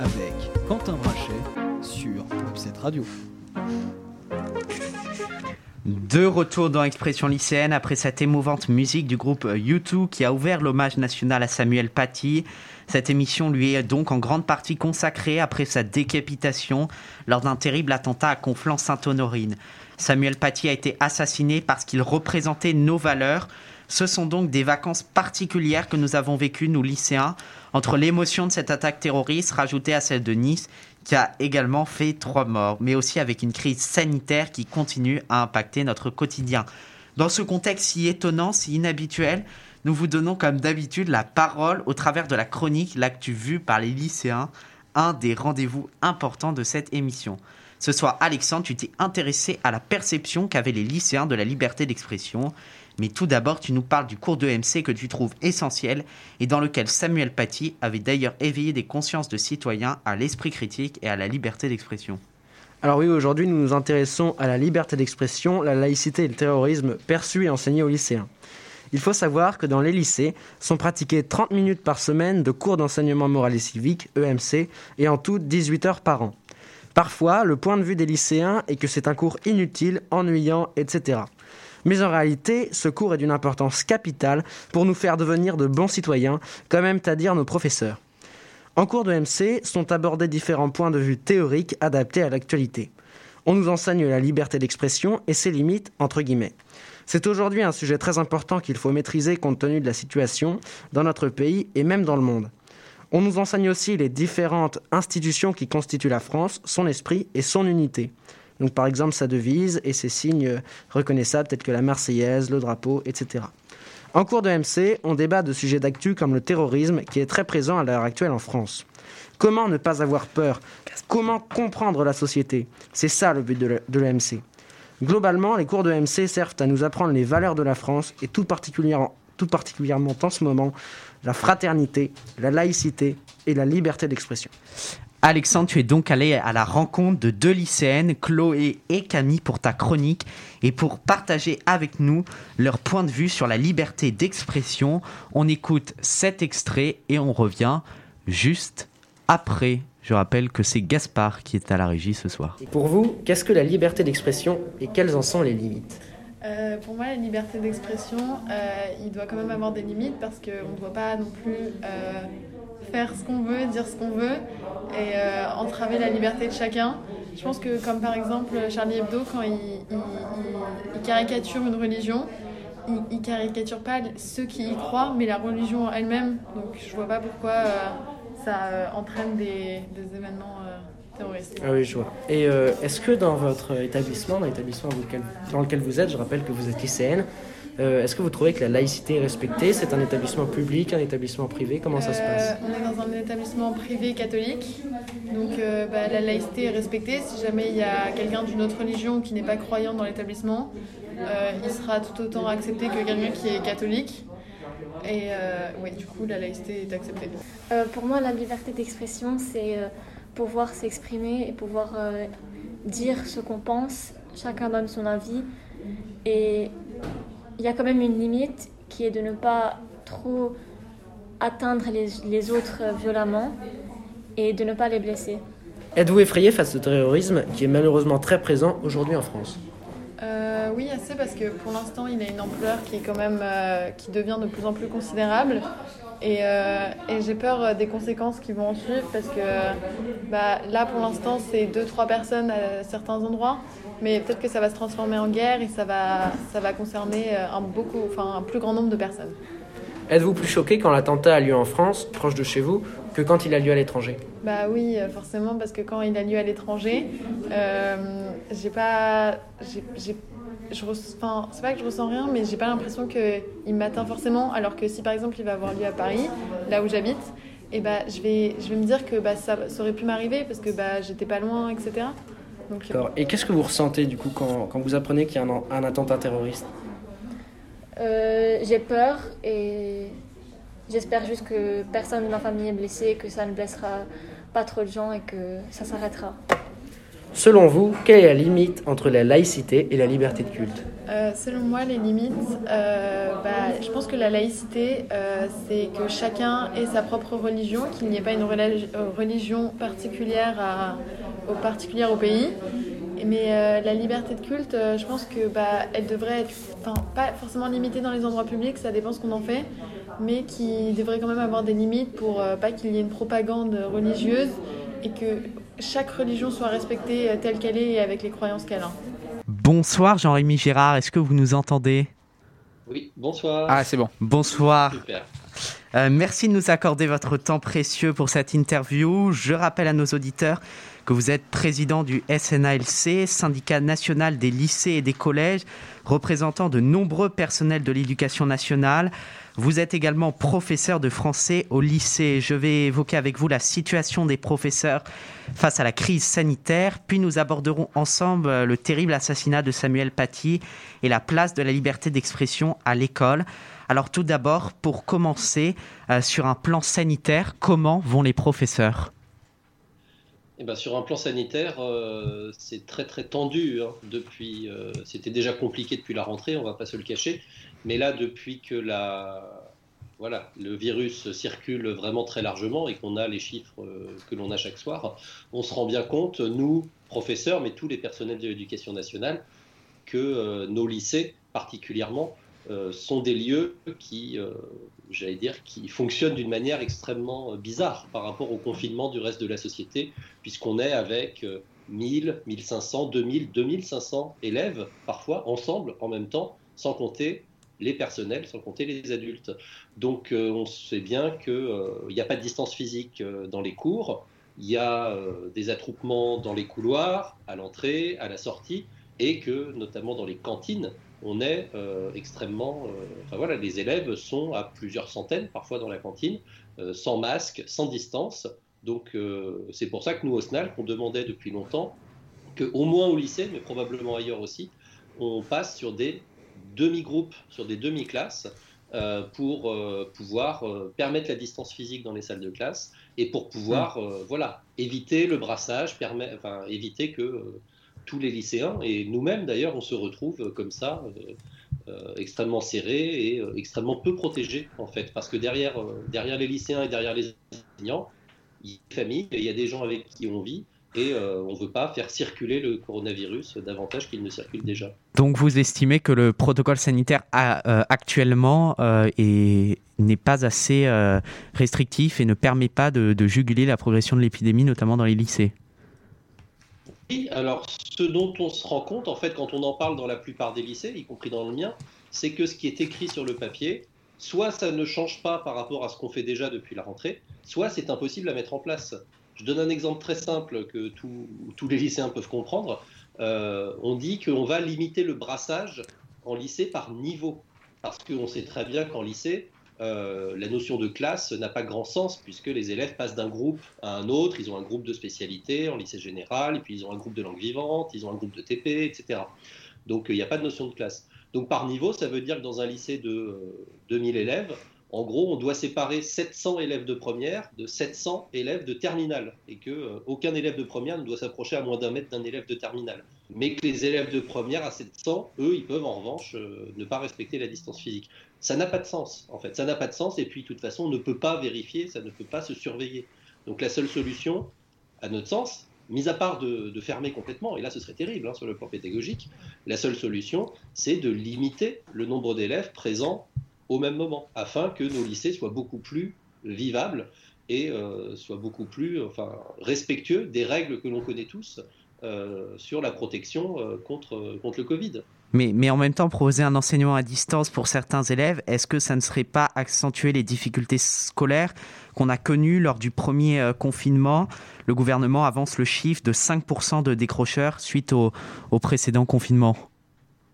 Avec Quentin Brachet sur Webset Radio. De retour dans Expression lycéenne après cette émouvante musique du groupe U2 qui a ouvert l'hommage national à Samuel Paty. Cette émission lui est donc en grande partie consacrée après sa décapitation lors d'un terrible attentat à Conflans-Sainte-Honorine. Samuel Paty a été assassiné parce qu'il représentait nos valeurs. Ce sont donc des vacances particulières que nous avons vécues, nous lycéens, entre l'émotion de cette attaque terroriste rajoutée à celle de Nice, qui a également fait trois morts, mais aussi avec une crise sanitaire qui continue à impacter notre quotidien. Dans ce contexte si étonnant, si inhabituel, nous vous donnons comme d'habitude la parole au travers de la chronique L'actu vue par les lycéens, un des rendez-vous importants de cette émission. Ce soir, Alexandre, tu t'es intéressé à la perception qu'avaient les lycéens de la liberté d'expression. Mais tout d'abord, tu nous parles du cours d'EMC que tu trouves essentiel et dans lequel Samuel Paty avait d'ailleurs éveillé des consciences de citoyens à l'esprit critique et à la liberté d'expression. Alors oui, aujourd'hui, nous nous intéressons à la liberté d'expression, la laïcité et le terrorisme perçus et enseignés aux lycéens. Il faut savoir que dans les lycées sont pratiquées 30 minutes par semaine de cours d'enseignement moral et civique, EMC, et en tout 18 heures par an. Parfois, le point de vue des lycéens est que c'est un cours inutile, ennuyant, etc. Mais en réalité, ce cours est d'une importance capitale pour nous faire devenir de bons citoyens, comme aiment à dire nos professeurs. En cours de MC sont abordés différents points de vue théoriques adaptés à l'actualité. On nous enseigne la liberté d'expression et ses limites, entre guillemets. C'est aujourd'hui un sujet très important qu'il faut maîtriser compte tenu de la situation dans notre pays et même dans le monde. On nous enseigne aussi les différentes institutions qui constituent la France, son esprit et son unité. Donc par exemple sa devise et ses signes reconnaissables tels que la Marseillaise, le drapeau, etc. En cours de MC, on débat de sujets d'actu comme le terrorisme qui est très présent à l'heure actuelle en France. Comment ne pas avoir peur? Comment comprendre la société? C'est ça le but de l'EMC. Globalement, les cours de MC servent à nous apprendre les valeurs de la France et tout particulièrement, tout particulièrement en ce moment, la fraternité, la laïcité et la liberté d'expression. Alexandre, tu es donc allé à la rencontre de deux lycéennes, Chloé et Camille, pour ta chronique et pour partager avec nous leur point de vue sur la liberté d'expression. On écoute cet extrait et on revient juste après. Je rappelle que c'est Gaspard qui est à la régie ce soir. Et pour vous, qu'est-ce que la liberté d'expression et quelles en sont les limites? Euh, pour moi, la liberté d'expression, euh, il doit quand même avoir des limites parce qu'on ne doit pas non plus euh, faire ce qu'on veut, dire ce qu'on veut et euh, entraver la liberté de chacun. Je pense que comme par exemple Charlie Hebdo, quand il, caricature une religion, il, il caricature pas ceux qui y croient, mais la religion elle-même. Donc je vois pas pourquoi euh, ça euh, entraîne des, des événements. Ah oui, je vois. Et est-ce que dans votre établissement, dans l'établissement dans lequel vous êtes, je rappelle que vous êtes lycéenne, euh, est-ce que vous trouvez que la laïcité est respectée? C'est un établissement public, un établissement privé? Comment ça se passe? Euh, On est dans un établissement privé catholique, donc euh, bah, la laïcité est respectée. Si jamais il y a quelqu'un d'une autre religion qui n'est pas croyant dans l'établissement, euh, il sera tout autant accepté que quelqu'un qui est catholique. Et euh, oui, du coup, la laïcité est acceptée. Euh, pour moi, la liberté d'expression, c'est euh, pouvoir s'exprimer et pouvoir euh, dire ce qu'on pense. Chacun donne son avis. Et il y a quand même une limite qui est de ne pas trop atteindre les, les autres violemment et de ne pas les blesser. Êtes-vous effrayé face au terrorisme qui est malheureusement très présent aujourd'hui en France? Euh, oui, assez parce que pour l'instant, il a une ampleur qui est quand même euh, qui devient de plus en plus considérable. Et, euh, et j'ai peur des conséquences qui vont en suivre parce que bah, là, pour l'instant, c'est deux, trois personnes à certains endroits, mais peut-être que ça va se transformer en guerre et ça va, ça va concerner euh, un, beaucoup, enfin, un plus grand nombre de personnes. Êtes-vous plus choqué quand l'attentat a lieu en France, proche de chez vous, que quand il a lieu à l'étranger? Bah oui, euh, forcément, parce que quand il a lieu à l'étranger, euh, j'ai pas. j'ai- j'ai- je res- enfin, c'est pas que je ressens rien, mais j'ai pas l'impression qu'il m'atteint forcément. Alors que si par exemple il va avoir lieu à Paris, là où j'habite, et bah, je, vais, je vais me dire que bah, ça, ça aurait pu m'arriver parce que bah, j'étais pas loin, etc. Donc. Et qu'est-ce que vous ressentez du coup quand, quand vous apprenez qu'il y a un, un attentat terroriste Euh, j'ai peur et j'espère juste que personne de ma famille est blessé, que ça ne blessera pas trop de gens et que ça s'arrêtera. Selon vous, quelle est la limite entre la laïcité et la liberté de culte Euh, selon moi, les limites, euh, bah, je pense que la laïcité, euh, c'est que chacun ait sa propre religion, qu'il n'y ait pas une religi- religion particulière, au, particulière au pays. Mais la liberté de culte, je pense que bah, elle devrait être, enfin, pas forcément limitée dans les endroits publics, ça dépend ce qu'on en fait, mais qui devrait quand même avoir des limites pour pas qu'il y ait une propagande religieuse et que chaque religion soit respectée euh, telle qu'elle est et avec les croyances qu'elle a. Bonsoir Jean-Rémy Gérard, est-ce que vous nous entendez? Oui, bonsoir. Ah, c'est bon. Bonsoir. Super. Euh, merci de nous accorder votre temps précieux pour cette interview. Je rappelle à nos auditeurs que vous êtes président du SNALC, syndicat national des lycées et des collèges, représentant de nombreux personnels de l'éducation nationale. Vous êtes également professeur de français au lycée. Je vais évoquer avec vous la situation des professeurs face à la crise sanitaire, puis nous aborderons ensemble euh, le terrible assassinat de Samuel Paty et la place de la liberté d'expression à l'école. Alors tout d'abord, pour commencer, euh, sur un plan sanitaire, comment vont les professeurs? Eh ben, sur un plan sanitaire, euh, c'est très très tendu. hein. Depuis, c'était déjà compliqué depuis la rentrée, on va pas se le cacher. Mais là, depuis que la, voilà, le virus circule vraiment très largement et qu'on a les chiffres euh, que l'on a chaque soir, on se rend bien compte, nous, professeurs, mais tous les personnels de l'éducation nationale, que euh, nos lycées, particulièrement, euh, sont des lieux qui, j'allais dire, qui fonctionnent d'une manière extrêmement bizarre par rapport au confinement du reste de la société, puisqu'on est avec euh, 1000, 1500, 2000, 2500 élèves, parfois ensemble, en même temps, sans compter les personnels, sans compter les adultes. Donc euh, on sait bien qu'il n'y a pas de distance physique euh, dans les cours, il y a euh, des attroupements dans les couloirs, à l'entrée, à la sortie, et que notamment dans les cantines, on est euh, extrêmement... euh, enfin voilà, les élèves sont à plusieurs centaines, parfois dans la cantine, euh, sans masque, sans distance. Donc euh, c'est pour ça que nous, au SNAL, qu'on demandait depuis longtemps, qu'au moins au lycée, mais probablement ailleurs aussi, on passe sur des demi-groupes, sur des demi-classes, euh, pour euh, pouvoir euh, permettre la distance physique dans les salles de classe et pour pouvoir euh, voilà, éviter le brassage, permet, enfin, éviter que tous les lycéens, et nous-mêmes d'ailleurs, on se retrouve comme ça, extrêmement serrés et extrêmement peu protégés en fait, parce que derrière, derrière les lycéens et derrière les enseignants, il y a des familles, il y a des gens avec qui on vit, et euh, on ne veut pas faire circuler le coronavirus davantage qu'il ne circule déjà. Donc vous estimez que le protocole sanitaire a, euh, actuellement euh, est- n'est pas assez restrictif et ne permet pas de, de juguler la progression de l'épidémie, notamment dans les lycées? Oui, alors ce dont on se rend compte, en fait, quand on en parle dans la plupart des lycées, y compris dans le mien, c'est que ce qui est écrit sur le papier, soit ça ne change pas par rapport à ce qu'on fait déjà depuis la rentrée, soit c'est impossible à mettre en place. Je donne un exemple très simple que tous- les lycéens peuvent comprendre. Euh, on dit qu'on va limiter le brassage en lycée par niveau. Parce qu'on sait très bien qu'en lycée, euh, la notion de classe n'a pas grand sens puisque les élèves passent d'un groupe à un autre. Ils ont un groupe de spécialité en lycée général, et puis ils ont un groupe de langue vivante, ils ont un groupe de TP, etc. Donc euh, il n'y a pas de notion de classe. Donc par niveau, ça veut dire que dans un lycée de euh, 2000 élèves, en gros, on doit séparer 700 élèves de première de 700 élèves de terminale, et que euh, aucun élève de première ne doit s'approcher à moins d'un mètre d'un élève de terminale. Mais que les élèves de première à 700, eux, ils peuvent en revanche euh, ne pas respecter la distance physique. Ça n'a pas de sens, en fait. Ça n'a pas de sens, et puis de toute façon, on ne peut pas vérifier, ça ne peut pas se surveiller. Donc la seule solution, à notre sens, mis à part de, fermer complètement, et là ce serait terrible hein, sur le plan pédagogique, la seule solution, c'est de limiter le nombre d'élèves présents au même moment, afin que nos lycées soient beaucoup plus vivables et euh, soient beaucoup plus respectueux des règles que l'on connaît tous euh, sur la protection euh, contre, le Covid. mais, en même temps, proposer un enseignement à distance pour certains élèves, est-ce que ça ne serait pas accentuer les difficultés scolaires qu'on a connues lors du premier confinement? Le gouvernement avance le chiffre de 5% de décrocheurs suite au, au précédent confinement.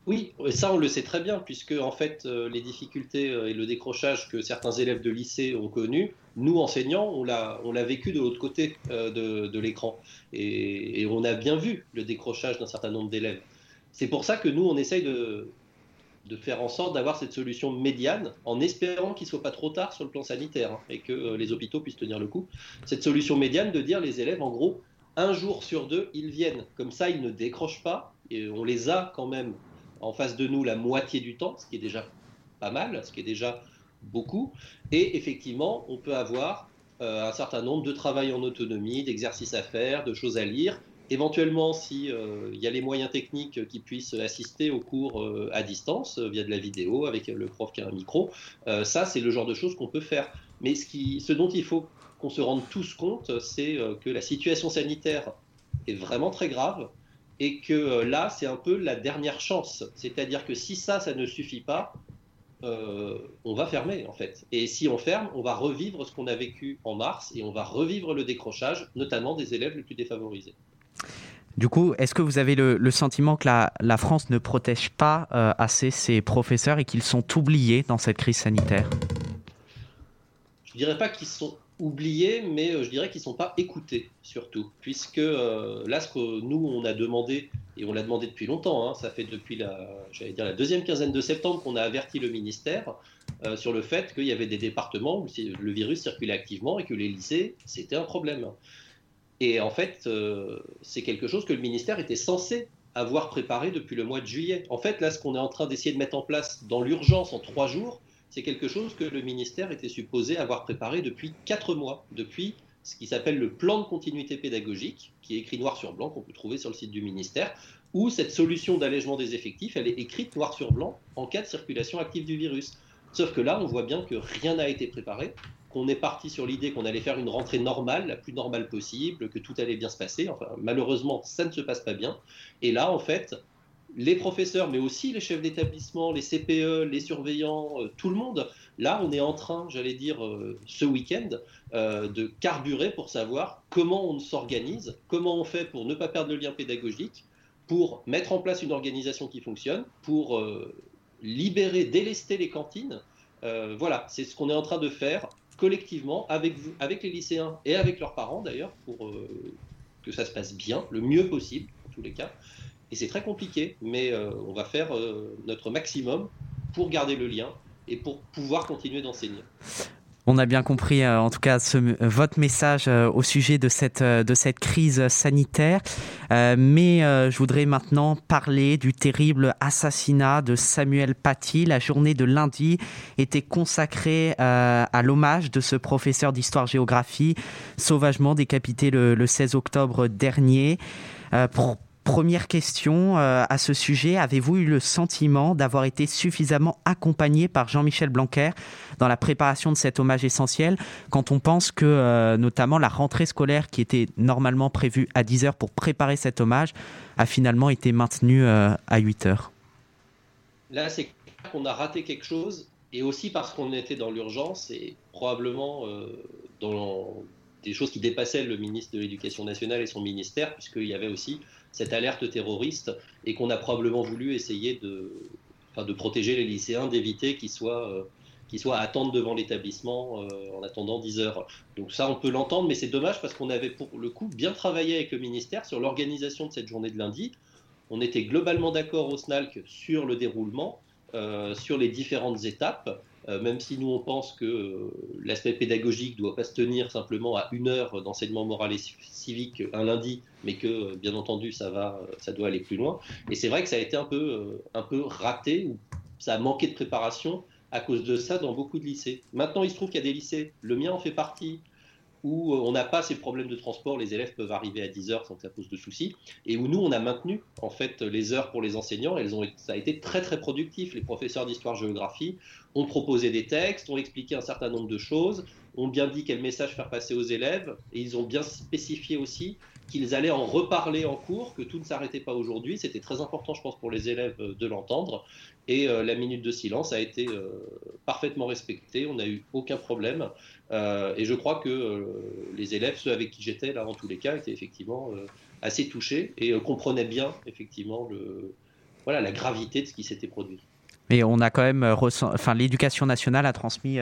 Oui, ça on le sait très bien, puisque en fait euh, les difficultés euh, et le décrochage que certains élèves de lycée ont connu, nous enseignants, on l'a, vécu de l'autre côté euh, de, l'écran. Et, on a bien vu le décrochage d'un certain nombre d'élèves. C'est pour ça que nous, on essaye de, de faire en sorte d'avoir cette solution médiane, en espérant qu'il ne soit pas trop tard sur le plan sanitaire, hein, et que les hôpitaux puissent tenir le coup. Cette solution médiane de dire les élèves, en gros, un jour sur deux, ils viennent. Comme ça, ils ne décrochent pas, et on les a quand même en face de nous la moitié du temps, ce qui est déjà pas mal, ce qui est déjà beaucoup. Et effectivement, on peut avoir euh, un certain nombre de travail en autonomie, d'exercices à faire, de choses à lire. Éventuellement, s'il y a les moyens techniques qui puissent assister aux cours euh, à distance, euh, via de la vidéo, avec le prof qui a un micro, euh, ça, c'est le genre de choses qu'on peut faire. Mais ce, dont il faut qu'on se rende tous compte, c'est euh, que la situation sanitaire est vraiment très grave et que euh, là, c'est un peu la dernière chance. C'est-à-dire que si ça, ça ne suffit pas, euh, on va fermer en fait. Et si on ferme, on va revivre ce qu'on a vécu en mars et on va revivre le décrochage, notamment des élèves les plus défavorisés. Du coup, est-ce que vous avez le, le sentiment que la, la, France ne protège pas euh, assez ses professeurs et qu'ils sont oubliés dans cette crise sanitaire? Je ne dirais pas qu'ils sont oubliés, mais euh, je dirais qu'ils ne sont pas écoutés surtout, puisque euh, là, ce que nous, on a demandé, et on l'a demandé depuis longtemps, hein, ça fait depuis la, dire, la deuxième quinzaine de septembre qu'on a averti le ministère euh, sur le fait qu'il y avait des départements où le virus circulait activement et que les lycées, c'était un problème. Et en fait, c'est quelque chose que le ministère était censé avoir préparé depuis le mois de juillet. En fait, là, ce qu'on est en train d'essayer de mettre en place dans l'urgence en trois jours, c'est quelque chose que le ministère était supposé avoir préparé depuis quatre mois, depuis ce qui s'appelle le plan de continuité pédagogique, qui est écrit noir sur blanc, qu'on peut trouver sur le site du ministère, où cette solution d'allègement des effectifs, elle est écrite noir sur blanc en cas de circulation active du virus. Sauf que là, on voit bien que rien n'a été préparé, qu'on est parti sur l'idée qu'on allait faire une rentrée normale, la plus normale possible, que tout allait bien se passer. Enfin, malheureusement, ça ne se passe pas bien. Et là, en fait, les professeurs, mais aussi les chefs d'établissement, les CPE, les surveillants, euh, tout le monde, là, on est en train, j'allais dire, euh, ce week-end, euh, de carburer pour savoir comment on s'organise, comment on fait pour ne pas perdre le lien pédagogique, pour mettre en place une organisation qui fonctionne, pour libérer, délester les cantines. Voilà, c'est ce qu'on est en train de faire collectivement avec vous, avec les lycéens et avec leurs parents d'ailleurs, pour que ça se passe bien, le mieux possible en tous les cas. Et c'est très compliqué, mais euh, on va faire euh, notre maximum pour garder le lien et pour pouvoir continuer d'enseigner. On a bien compris, euh, en tout cas, votre message au sujet de cette, de cette crise sanitaire. Mais je voudrais maintenant parler du terrible assassinat de Samuel Paty. La journée de lundi était consacrée à l'hommage de ce professeur d'histoire-géographie sauvagement décapité le, le 16 octobre dernier. Pour, Première question euh, à ce sujet, avez-vous eu le sentiment d'avoir été suffisamment accompagné par Jean-Michel Blanquer dans la préparation de cet hommage essentiel quand on pense que euh, notamment la rentrée scolaire qui était normalement prévue à 10 heures pour préparer cet hommage a finalement été maintenue euh, à 8 heures? Là, c'est qu'on a raté quelque chose et aussi parce qu'on était dans l'urgence et probablement dans des choses qui dépassaient le ministre de l'Éducation nationale et son ministère, puisqu'il y avait aussi cette alerte terroriste et qu'on a probablement voulu essayer de, de protéger les lycéens, d'éviter qu'ils soient, euh, soient à attendre devant l'établissement euh, en attendant 10 heures. Donc ça, on peut l'entendre, mais c'est dommage parce qu'on avait pour le coup bien travaillé avec le ministère sur l'organisation de cette journée de lundi. On était globalement d'accord au SNALC sur le déroulement, euh, sur les différentes étapes. Euh, même si nous on pense que euh, l'aspect pédagogique ne doit pas se tenir simplement à une heure d'enseignement moral et civique un lundi, mais que euh, bien entendu ça va, ça doit aller plus loin. Et c'est vrai que ça a été un peu, un peu raté ou ça a manqué de préparation à cause de ça dans beaucoup de lycées. Maintenant, il se trouve qu'il y a des lycées, le mien en fait partie, où on n'a pas ces problèmes de transport, les élèves peuvent arriver à 10 heures sans que ça pose de soucis, et où nous, on a maintenu en fait les heures pour les enseignants, elles ont, ça a été très très productif. Les professeurs d'histoire-géographie ont proposé des textes, ont expliqué un certain nombre de choses, ont bien dit quel message faire passer aux élèves, et ils ont bien spécifié aussi qu'ils allaient en reparler en cours, que tout ne s'arrêtait pas aujourd'hui. C'était très important, je pense, pour les élèves de l'entendre. Et euh, la minute de silence a été euh, parfaitement respectée. On n'a eu aucun problème. Euh, et je crois que les élèves, ceux avec qui j'étais, là, en tous les cas, étaient effectivement assez touchés et comprenaient bien, effectivement, le, voilà, la gravité de ce qui s'était produit. Mais on a quand même, enfin, l'éducation nationale a transmis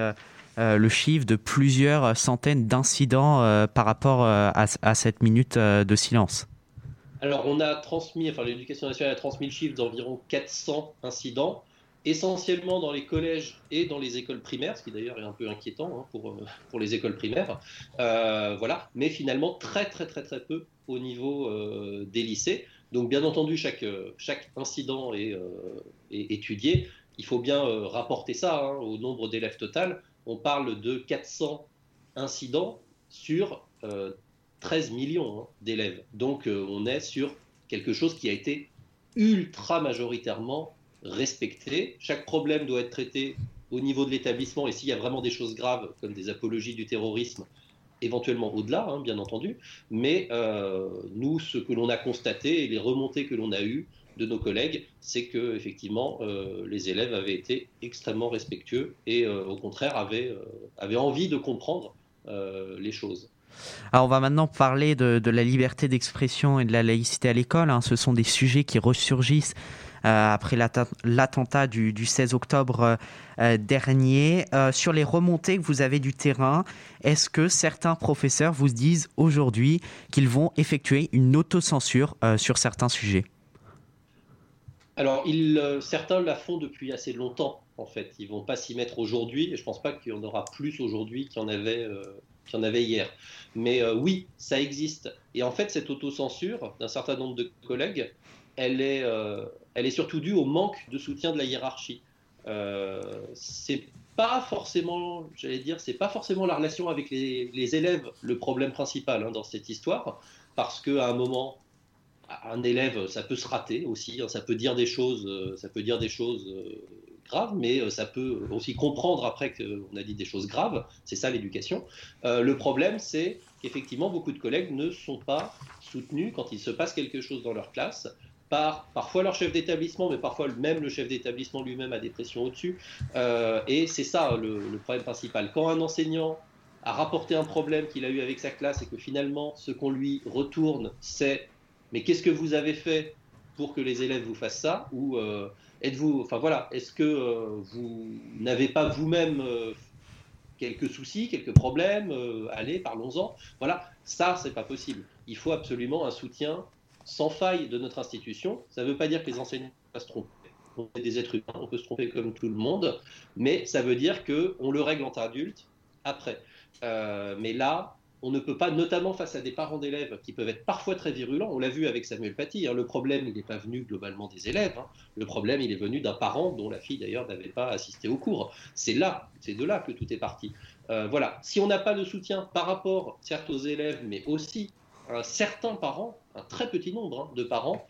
le chiffre de plusieurs centaines d'incidents par rapport à, cette minute de silence. Alors, on a transmis, enfin, l'éducation nationale a transmis le chiffre d'environ 400 incidents, essentiellement dans les collèges et dans les écoles primaires, ce qui d'ailleurs est un peu inquiétant hein, pour, pour les écoles primaires. Euh, voilà, mais finalement très, très, très, très peu au niveau euh, des lycées. Donc, bien entendu, chaque, incident est, euh, étudié. Il faut bien euh, rapporter ça hein, au nombre d'élèves total. On parle de 400 incidents sur euh, 13 millions hein, d'élèves. Donc euh, on est sur quelque chose qui a été ultra majoritairement respecté. Chaque problème doit être traité au niveau de l'établissement et s'il y a vraiment des choses graves comme des apologies du terrorisme, éventuellement au-delà, hein, bien entendu, mais euh, nous, ce que l'on a constaté et les remontées que l'on a eues de nos collègues, c'est que effectivement, euh, les élèves avaient été extrêmement respectueux et au contraire avaient, envie de comprendre les choses. Alors on va maintenant parler de, la liberté d'expression et de la laïcité à l'école. hein. Ce sont des sujets qui ressurgissent euh, après l'attentat du, du 16 octobre euh, euh, dernier. Sur les remontées que vous avez du terrain, est-ce que certains professeurs vous disent aujourd'hui qu'ils vont effectuer une autocensure sur certains sujets? Alors, certains la font depuis assez longtemps, en fait. Ils vont pas s'y mettre aujourd'hui, je pense pas qu'il y en aura plus aujourd'hui qu'il y en avait, qu'il y en avait hier. Mais euh, oui, ça existe. Et en fait, cette autocensure d'un certain nombre de collègues, elle est, euh, elle est surtout due au manque de soutien de la hiérarchie. Euh, c'est pas forcément, j'allais dire, c'est pas forcément la relation avec les, les élèves le problème principal hein, dans cette histoire, parce qu'à un moment, un élève, ça peut se rater aussi, hein, ça peut dire des choses, euh, ça peut dire des choses graves, mais euh, ça peut aussi comprendre après qu'on a dit des choses graves. C'est ça l'éducation. Euh, le problème, c'est qu'effectivement, beaucoup de collègues ne sont pas soutenus quand il se passe quelque chose dans leur classe par parfois leur chef d'établissement, mais parfois même le chef d'établissement lui-même a des pressions au-dessus. Euh, et c'est ça le problème principal. Quand un enseignant a rapporté un problème qu'il a eu avec sa classe et que finalement ce qu'on lui retourne c'est mais qu'est-ce que vous avez fait? Pour que les élèves vous fassent ça ou euh, êtes-vous enfin voilà est-ce que euh, vous n'avez pas vous-même euh, quelques soucis quelques problèmes allez parlons-en. Voilà ça c'est pas possible. Il faut absolument un soutien sans faille de notre institution. Ça ne veut pas dire que les enseignants vont se tromper. On est des êtres humains on peut se tromper comme tout le monde mais ça veut dire que on le règle entre adultes après. Mais là, on ne peut pas, notamment face à des parents d'élèves qui peuvent être parfois très virulents, on l'a vu avec Samuel Paty, hein, le problème, n'est pas venu globalement des élèves, hein. le problème, il est venu d'un parent dont la fille d'ailleurs n'avait pas assisté au cours. C'est là, de là que tout est parti. Euh, voilà, si on n'a pas de soutien par rapport, certes aux élèves, mais aussi à certains parents, un très petit nombre hein, de parents,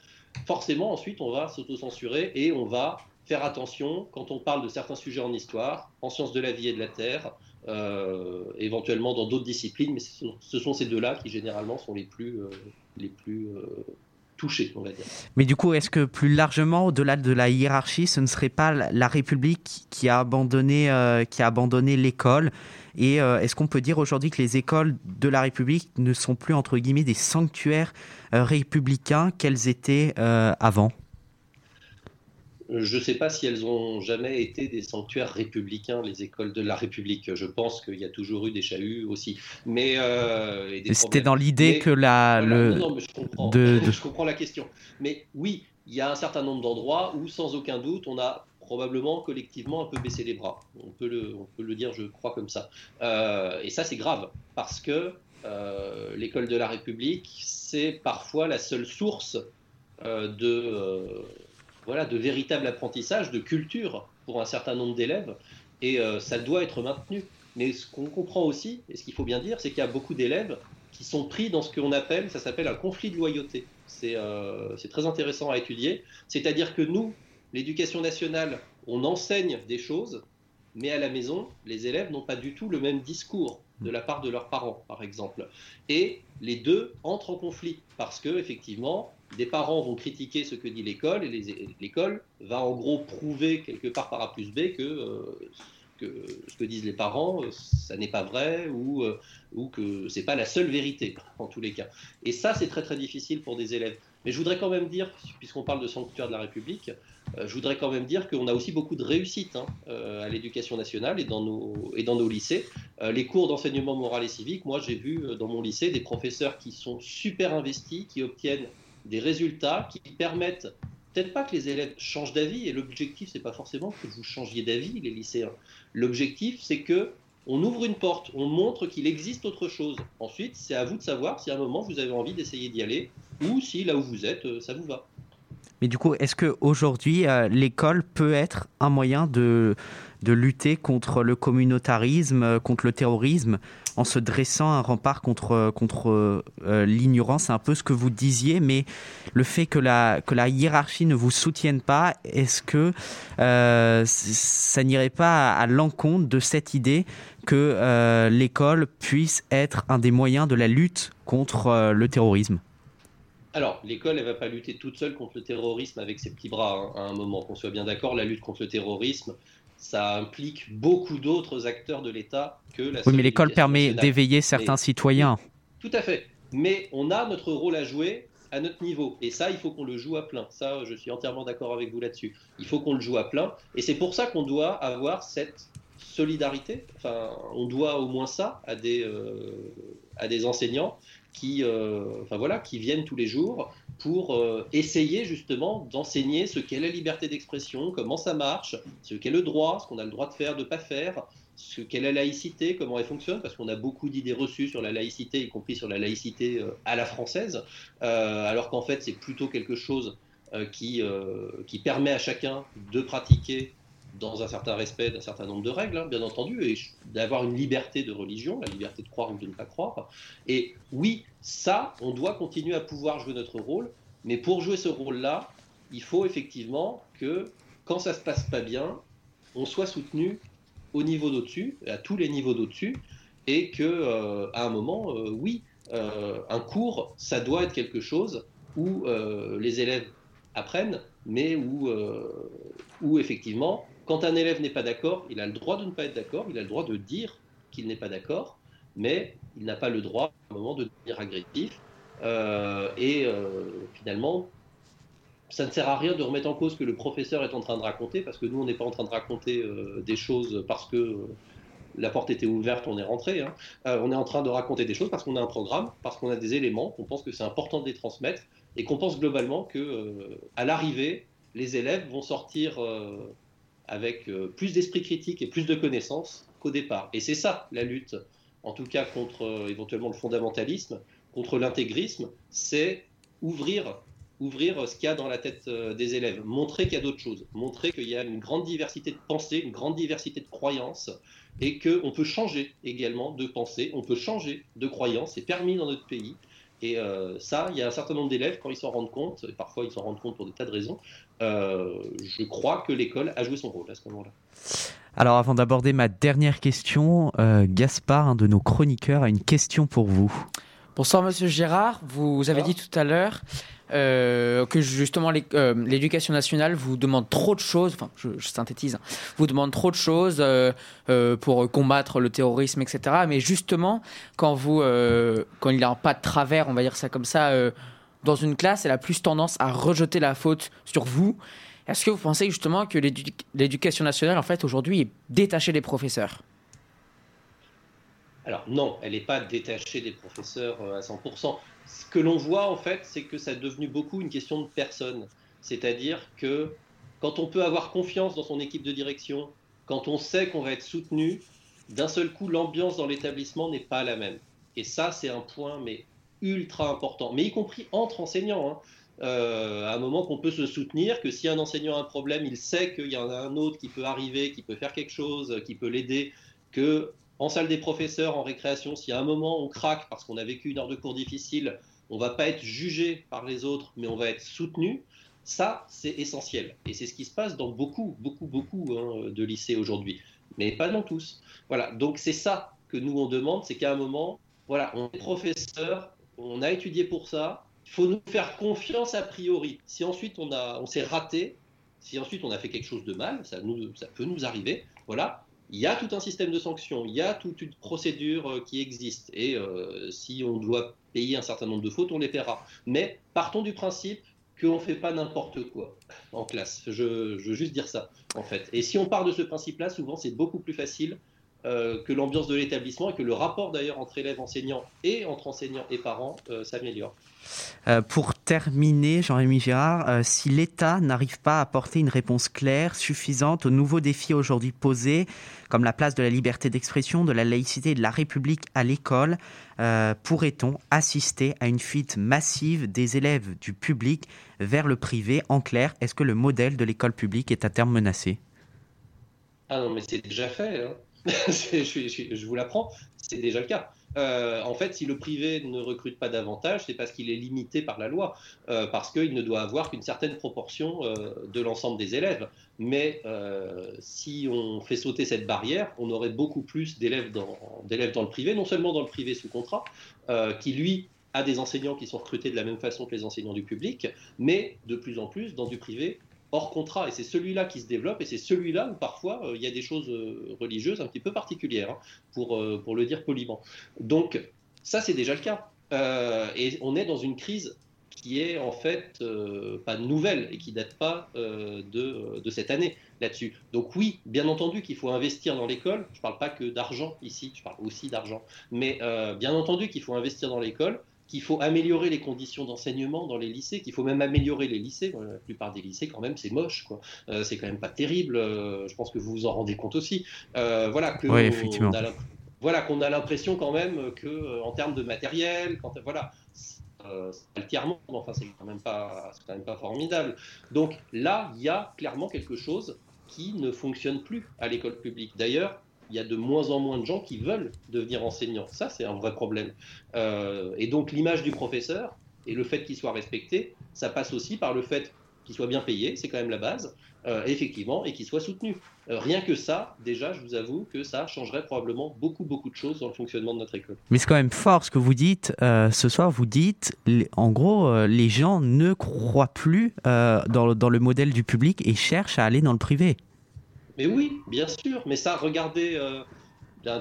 forcément ensuite on va s'autocensurer et on va faire attention quand on parle de certains sujets en histoire, en sciences de la vie et de la terre, euh, éventuellement dans d'autres disciplines, mais ce sont, ce sont ces deux-là qui généralement sont les plus, euh, les plus euh, touchés, on va dire. Mais du coup, est-ce que plus largement, au-delà de la hiérarchie, ce ne serait pas la- République qui a abandonné, qui a abandonné l'école? Et est-ce qu'on peut dire aujourd'hui que les écoles de la République ne sont plus, entre guillemets, des sanctuaires républicains qu'elles étaient avant? Je ne sais pas si elles ont jamais été des sanctuaires républicains, les écoles de la République. Je pense qu'il y a toujours eu des chahuts aussi. Mais euh, C'était dans l'idée que la, Voilà, le, non, non, mais je comprends. de- je comprends la question. Mais oui, il y a un certain nombre d'endroits où, sans aucun doute, on a probablement collectivement un peu baissé les bras. On peut le, on peut le dire, je crois, comme ça. Euh, et ça, c'est grave, parce que euh, l'école de la République, c'est parfois la seule source euh, de, euh, voilà, de véritable apprentissage, de culture pour un certain nombre d'élèves, et euh, ça doit être maintenu. Mais ce qu'on comprend aussi, et ce qu'il faut bien dire, c'est qu'il y a beaucoup d'élèves qui sont pris dans ce qu'on appelle, ça s'appelle un conflit de loyauté. C'est euh, c'est très intéressant à étudier. C'est-à-dire que nous, l'éducation nationale, on enseigne des choses, mais à la maison, les élèves n'ont pas du tout le même discours de la part de leurs parents, par exemple. Et les deux entrent en conflit parce que, effectivement, des parents vont critiquer ce que dit l'école et l'école va en gros prouver quelque part par A plus B que, euh, ce que disent les parents, euh, ça n'est pas vrai ou, euh, ou que c'est pas la seule vérité en tous les cas. Et ça, c'est très très difficile pour des élèves. Mais je voudrais quand même dire, puisqu'on parle de sanctuaire de la République, euh, je voudrais quand même dire qu'on a aussi beaucoup de réussite hein, à l'éducation nationale et dans nos, et dans nos lycées. Les cours d'enseignement moral et civique, moi j'ai vu dans mon lycée des professeurs qui sont super investis, qui obtiennent des résultats qui permettent peut-être pas que les élèves changent d'avis, et l'objectif c'est pas forcément que vous changiez d'avis, les lycéens. L'objectif c'est que on ouvre une porte, on montre qu'il existe autre chose. Ensuite, c'est à vous de savoir si à un moment vous avez envie d'essayer d'y aller, ou si là où vous êtes, euh, ça vous va. Mais du coup, est-ce qu'aujourd'hui, euh, l'école peut être un moyen de, de lutter contre le communautarisme, euh, contre le terrorisme, en se dressant un rempart contre, contre euh, l'ignorance C'est un peu ce que vous disiez, mais le fait que la, que la hiérarchie ne vous soutienne pas, est-ce que euh, ça n'irait pas à, l'encontre de cette idée que euh, l'école puisse être un des moyens de la lutte contre euh, le terrorisme? Alors, l'école, elle va pas lutter toute seule contre le terrorisme avec ses petits bras, hein, à un moment, qu'on soit bien d'accord. La lutte contre le terrorisme, ça implique beaucoup d'autres acteurs de l'État que la Oui, mais l'école permet d'éveiller certains Et- citoyens. Tout à fait. Mais on a notre rôle à jouer à notre niveau. Et ça, il faut qu'on le joue à plein. Ça, je suis entièrement d'accord avec vous là-dessus. Il faut qu'on le joue à plein. Et c'est pour ça qu'on doit avoir cette solidarité. Enfin, on doit au moins ça à des, euh, à des enseignants qui, euh, enfin, voilà, qui viennent tous les jours pour euh, essayer justement d'enseigner ce qu'est la liberté d'expression, comment ça marche, ce qu'est le droit, ce qu'on a le droit de faire, de ne pas faire, ce qu'est la laïcité, comment elle fonctionne, parce qu'on a beaucoup d'idées reçues sur la laïcité, y compris sur la laïcité euh, à la française, euh, alors qu'en fait c'est plutôt quelque chose qui, qui permet à chacun de pratiquer dans un certain respect d'un certain nombre de règles, hein, bien entendu, et d'avoir une liberté de religion, la liberté de croire ou de ne pas croire. Et oui, ça, on doit continuer à pouvoir jouer notre rôle, mais pour jouer ce rôle-là, il faut effectivement que quand ça se passe pas bien, on soit soutenu au niveau d'au-dessus, à tous les niveaux d'au-dessus, et que euh, à un moment, euh, oui, euh, un cours, ça doit être quelque chose où les élèves apprennent, mais où, où effectivement, quand un élève n'est pas d'accord, il a le droit de ne pas être d'accord, il a le droit de dire qu'il n'est pas d'accord, mais il n'a pas le droit à un moment de devenir agressif. Euh, et euh, finalement, ça ne sert à rien de remettre en cause que le professeur est en train de raconter, parce que nous, on n'est pas en train de raconter euh, des choses parce que la porte était ouverte, on est rentré. hein. On est en train de raconter des choses parce qu'on a un programme, parce qu'on a des éléments, qu'on pense que c'est important de les transmettre, et qu'on pense globalement que à l'arrivée, les élèves vont sortir avec euh, plus d'esprit critique et plus de connaissances qu'au départ. Et c'est ça la lutte, en tout cas contre euh, éventuellement le fondamentalisme, contre l'intégrisme, c'est ouvrir ouvrir ce qu'il y a dans la tête euh, des élèves, montrer qu'il y a d'autres choses, montrer qu'il y a une grande diversité de pensées, une grande diversité de croyances, et qu'on peut changer également de pensée, on peut changer de croyances, c'est permis dans notre pays. Et ça, il y a un certain nombre d'élèves, quand ils s'en rendent compte, et parfois ils s'en rendent compte pour des tas de raisons, je crois que l'école a joué son rôle à ce moment-là. Alors avant d'aborder ma dernière question, euh, Gaspard, un de nos chroniqueurs, a une question pour vous. Bonsoir Monsieur Gérard, vous avez dit tout à l'heure euh, que justement l'é- euh, l'éducation nationale vous demande trop de choses, enfin je, je synthétise, hein, vous demande trop de choses euh, euh, pour combattre le terrorisme, etc. Mais justement, quand, vous, euh, quand il n'y a pas de travers, on va dire ça comme ça, euh, dans une classe, elle a plus tendance à rejeter la faute sur vous. Est-ce que vous pensez justement que l'édu- l'éducation nationale, en fait, aujourd'hui, est détachée des professeurs? Alors non, elle n'est pas détachée des professeurs euh, à 100%. Ce que l'on voit en fait, c'est que ça est devenu beaucoup une question de personne. C'est-à-dire que quand on peut avoir confiance dans son équipe de direction, quand on sait qu'on va être soutenu, d'un seul coup, l'ambiance dans l'établissement n'est pas la même. Et ça, c'est un point mais ultra important, mais y compris entre enseignants. hein. Euh, à un moment qu'on peut se soutenir, que si un enseignant a un problème, il sait qu'il y en a un autre qui peut arriver, qui peut faire quelque chose, qui peut l'aider, que en salle des professeurs, en récréation, si à un moment on craque parce qu'on a vécu une heure de cours difficile, on va pas être jugé par les autres, mais on va être soutenu. Ça, c'est essentiel. Et c'est ce qui se passe dans beaucoup, beaucoup, beaucoup hein, de lycées aujourd'hui. Mais pas dans tous. Voilà. Donc c'est ça que nous on demande, c'est qu'à un moment, voilà, on est professeur, on a étudié pour ça, il faut nous faire confiance a priori. Si ensuite on, a, on s'est raté, si ensuite on a fait quelque chose de mal, ça, peut nous arriver, voilà, il y a tout un système de sanctions, il y a toute une procédure euh, qui existe. Et euh, si on doit payer un certain nombre de fautes, on les paiera. Mais partons du principe qu'on ne fait pas n'importe quoi en classe. Je, je veux juste dire ça, en fait. Et si on part de ce principe-là, souvent c'est beaucoup plus facile euh, que l'ambiance de l'établissement et que le rapport d'ailleurs entre élèves enseignants et entre enseignants et parents euh, s'améliore. Euh, pour terminer, Jean-Rémy Gérard, si l'État n'arrive pas à apporter une réponse claire, suffisante aux nouveaux défis aujourd'hui posés, comme la place de la liberté d'expression, de la laïcité et de la République à l'école, pourrait-on assister à une fuite massive des élèves du public vers le privé? En clair, est-ce que le modèle de l'école publique est à terme menacé? Ah non, mais c'est déjà fait. hein. Je, vous l'apprends, c'est déjà le cas. Euh, en fait, si le privé ne recrute pas davantage, c'est parce qu'il est limité par la loi, euh, parce qu'il ne doit avoir qu'une certaine proportion euh, de l'ensemble des élèves. Mais si on fait sauter cette barrière, on aurait beaucoup plus d'élèves dans, dans le privé, non seulement dans le privé sous contrat, qui lui a des enseignants qui sont recrutés de la même façon que les enseignants du public, mais de plus en plus dans du privé hors contrat. Et c'est celui-là qui se développe, et c'est celui-là où parfois euh, il y a des choses euh, religieuses un petit peu particulières, hein, pour, euh, pour le dire poliment. Donc ça, c'est déjà le cas. Et on est dans une crise qui est en fait pas nouvelle et qui date pas de, de cette année là-dessus. Donc oui, bien entendu qu'il faut investir dans l'école. Je parle pas que d'argent ici, je parle aussi d'argent. Mais bien entendu qu'il faut investir dans l'école, qu'il faut améliorer les conditions d'enseignement dans les lycées, qu'il faut même améliorer les lycées. La plupart des lycées, quand même, c'est moche. quoi. Euh, c'est quand même pas terrible. Euh, je pense que vous vous en rendez compte aussi. Euh, voilà que Oui, on effectivement. a l'imp- voilà qu'on a l'impression quand même que en termes de matériel, quand, voilà, mais enfin c'est quand même pas, c'est quand même pas formidable. Donc là, il y a clairement quelque chose qui ne fonctionne plus à l'école publique. D'ailleurs, il y a de moins en moins de gens qui veulent devenir enseignants. Ça, c'est un vrai problème. Euh, et donc l'image du professeur et le fait qu'il soit respecté, ça passe aussi par le fait qu'il soit bien payé, c'est quand même la base, euh, effectivement, et qu'il soit soutenu. Euh, rien que ça, déjà, je vous avoue que ça changerait probablement beaucoup, beaucoup de choses dans le fonctionnement de notre école. Mais c'est quand même fort ce que vous dites. ce soir, vous dites, en gros, les gens ne croient plus dans le modèle du public et cherchent à aller dans le privé. Mais oui, bien sûr. Mais ça, regardez, euh,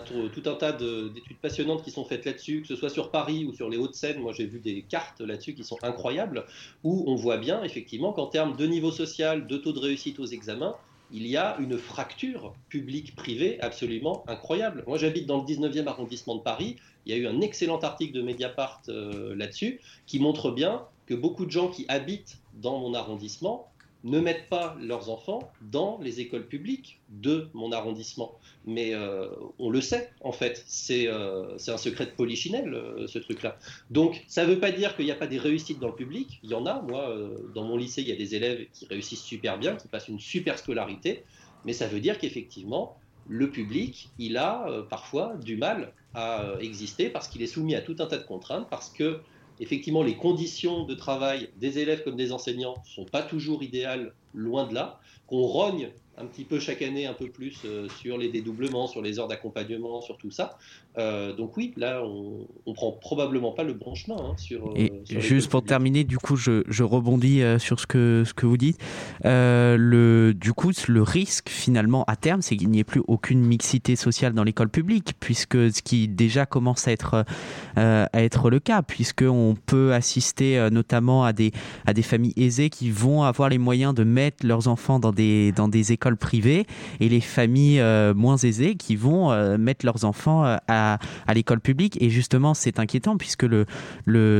tout, un tas de- d'études passionnantes qui sont faites là-dessus, que ce soit sur Paris ou sur les Hauts-de-Seine. Moi, j'ai vu des cartes là-dessus qui sont incroyables, où on voit bien, effectivement, qu'en termes de niveau social, de taux de réussite aux examens, il y a une fracture publique-privée absolument incroyable. Moi, j'habite dans le 19e arrondissement de Paris. Il y a eu un excellent article de Mediapart euh, là-dessus qui montre bien que beaucoup de gens qui habitent dans mon arrondissement ne mettent pas leurs enfants dans les écoles publiques de mon arrondissement. Mais euh, on le sait, en fait. C'est euh, un secret de polichinelle, euh, ce truc-là. Donc, ça ne veut pas dire qu'il n'y a pas des réussites dans le public. Il y en a. Moi, dans mon lycée, il y a des élèves qui réussissent super bien, qui passent une super scolarité. Mais ça veut dire qu'effectivement, le public, il a parfois du mal à exister parce qu'il est soumis à tout un tas de contraintes, parce que effectivement, les conditions de travail des élèves comme des enseignants sont pas toujours idéales, loin de là, qu'on rogne un petit peu chaque année un peu plus euh, sur les dédoublements, sur les heures d'accompagnement, sur tout ça. Euh, donc oui, là, on, on prend probablement pas le bon chemin hein, sur. euh, Et sur juste pour terminer, du coup, je, je rebondis sur ce que, ce que vous dites. Le, du coup, le risque, finalement, à terme, c'est qu'il n'y ait plus aucune mixité sociale dans l'école publique, puisque ce qui déjà commence à être, à être le cas, puisqu'on peut assister notamment à des, à des familles aisées qui vont avoir les moyens de mettre leurs enfants dans des, dans des écoles privées, et les familles euh, moins aisées qui vont euh, mettre leurs enfants euh, à, l'école publique. Et justement, c'est inquiétant, puisque le,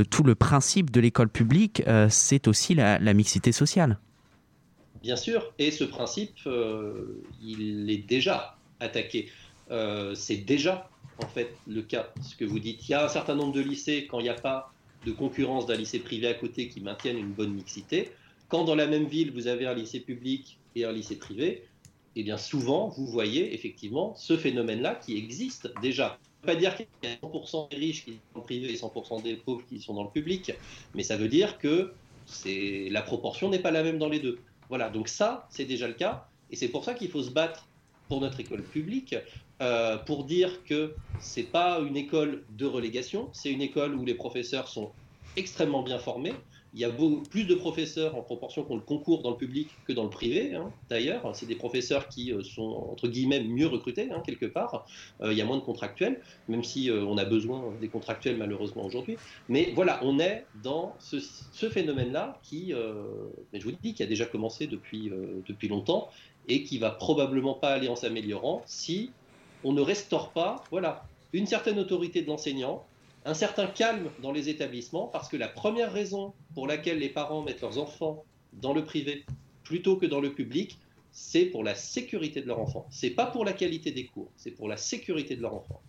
tout le principe de l'école publique, c'est aussi la, la mixité sociale. Bien sûr, et ce principe, il est déjà attaqué. C'est déjà, en fait, le cas. Ce que vous dites, il y a un certain nombre de lycées, quand il n'y a pas de concurrence d'un lycée privé à côté qui maintiennent une bonne mixité, quand dans la même ville, vous avez un lycée public et un lycée privé, eh bien souvent, vous voyez effectivement ce phénomène-là qui existe déjà. Ça ne veut pas dire qu'il y a 100% des riches qui sont dans le privé et 100% des pauvres qui sont dans le public, mais ça veut dire que la proportion n'est pas la même dans les deux. Voilà, donc ça, c'est déjà le cas, et c'est pour ça qu'il faut se battre pour notre école publique, euh, pour dire que c'est pas une école de relégation, c'est une école où les professeurs sont extrêmement bien formés. Il y a plus de professeurs en proportion qu'on le concours dans le public que dans le privé. hein. D'ailleurs, c'est des professeurs qui euh, sont entre guillemets mieux recrutés hein, quelque part. Euh, il y a moins de contractuels, même si euh, on a besoin des contractuels malheureusement aujourd'hui. Mais voilà, on est dans ce, phénomène-là qui, je vous dis, qui a déjà commencé depuis, depuis longtemps et qui va probablement pas aller en s'améliorant si on ne restaure pas, voilà, une certaine autorité de l'enseignant, un certain calme dans les établissements parce que la première raison pour laquelle les parents mettent leurs enfants dans le privé plutôt que dans le public, c'est pour la sécurité de leur enfant. C'est pas pour la qualité des cours, c'est pour la sécurité de leur enfant.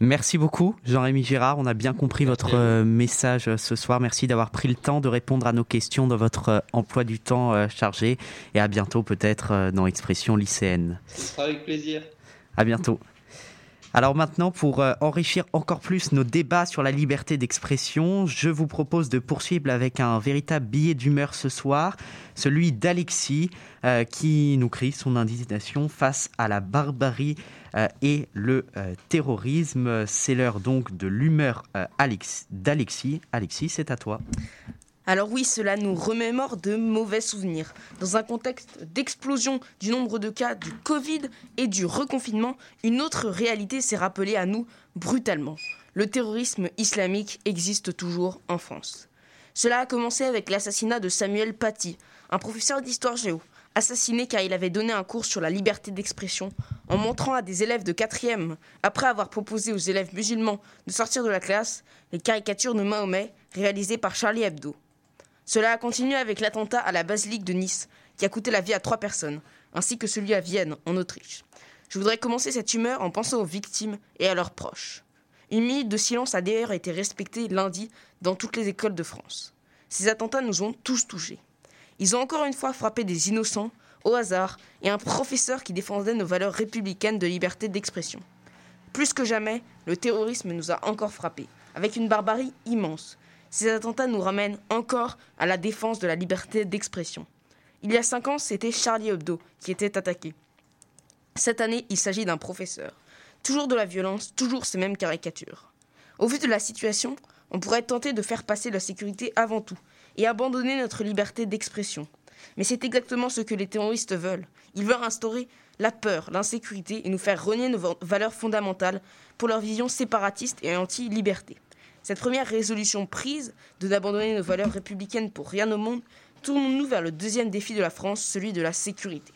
Merci beaucoup, Jean-Rémy Girard. On a bien compris votre euh, message euh, ce soir. Merci d'avoir pris le temps de répondre à nos questions dans votre euh, emploi du temps chargé. Et à bientôt, peut-être, dans Expression lycéenne. Ce sera avec plaisir. À bientôt. Alors maintenant, pour euh, enrichir encore plus nos débats sur la liberté d'expression, je vous propose de poursuivre avec un véritable billet d'humeur ce soir, celui d'Alexis, euh, qui nous crie son indignation face à la barbarie euh, et le terrorisme. C'est l'heure donc de l'humeur Alex- d'Alexis. Alexis, c'est à toi. Alors oui, cela nous remémore de mauvais souvenirs. Dans un contexte d'explosion du nombre de cas du Covid et du reconfinement, une autre réalité s'est rappelée à nous brutalement. Le terrorisme islamique existe toujours en France. Cela a commencé avec l'assassinat de Samuel Paty, un professeur d'histoire géo, assassiné car il avait donné un cours sur la liberté d'expression en montrant à des élèves de 4e, après avoir proposé aux élèves musulmans de sortir de la classe, les caricatures de Mahomet réalisées par Charlie Hebdo. Cela a continué avec l'attentat à la basilique de Nice, qui a coûté la vie à trois personnes, ainsi que celui à Vienne, en Autriche. Je voudrais commencer cette humeur en pensant aux victimes et à leurs proches. Une minute de silence a d'ailleurs été respectée lundi dans toutes les écoles de France. Ces attentats nous ont tous touchés. Ils ont encore une fois frappé des innocents, au hasard, et un professeur qui défendait nos valeurs républicaines de liberté d'expression. Plus que jamais, le terrorisme nous a encore frappés, avec une barbarie immense. Ces attentats nous ramènent encore à la défense de la liberté d'expression. Il y a cinq ans, c'était Charlie Hebdo qui était attaqué. Cette année, il s'agit d'un professeur. Toujours de la violence, toujours ces mêmes caricatures. Au vu de la situation, on pourrait tenter de faire passer la sécurité avant tout et abandonner notre liberté d'expression. Mais c'est exactement ce que les terroristes veulent. Ils veulent instaurer la peur, l'insécurité et nous faire renier nos va- valeurs fondamentales pour leur vision séparatiste et anti-liberté. Cette première résolution prise de d'abandonner nos valeurs républicaines pour rien au monde, tournons-nous vers le deuxième défi de la France, celui de la sécurité.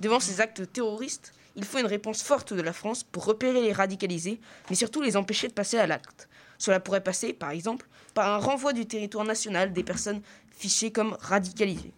Devant ces actes terroristes, il faut une réponse forte de la France pour repérer les radicalisés, mais surtout les empêcher de passer à l'acte. Cela pourrait passer, par exemple, par un renvoi du territoire national des personnes fichées comme radicalisées.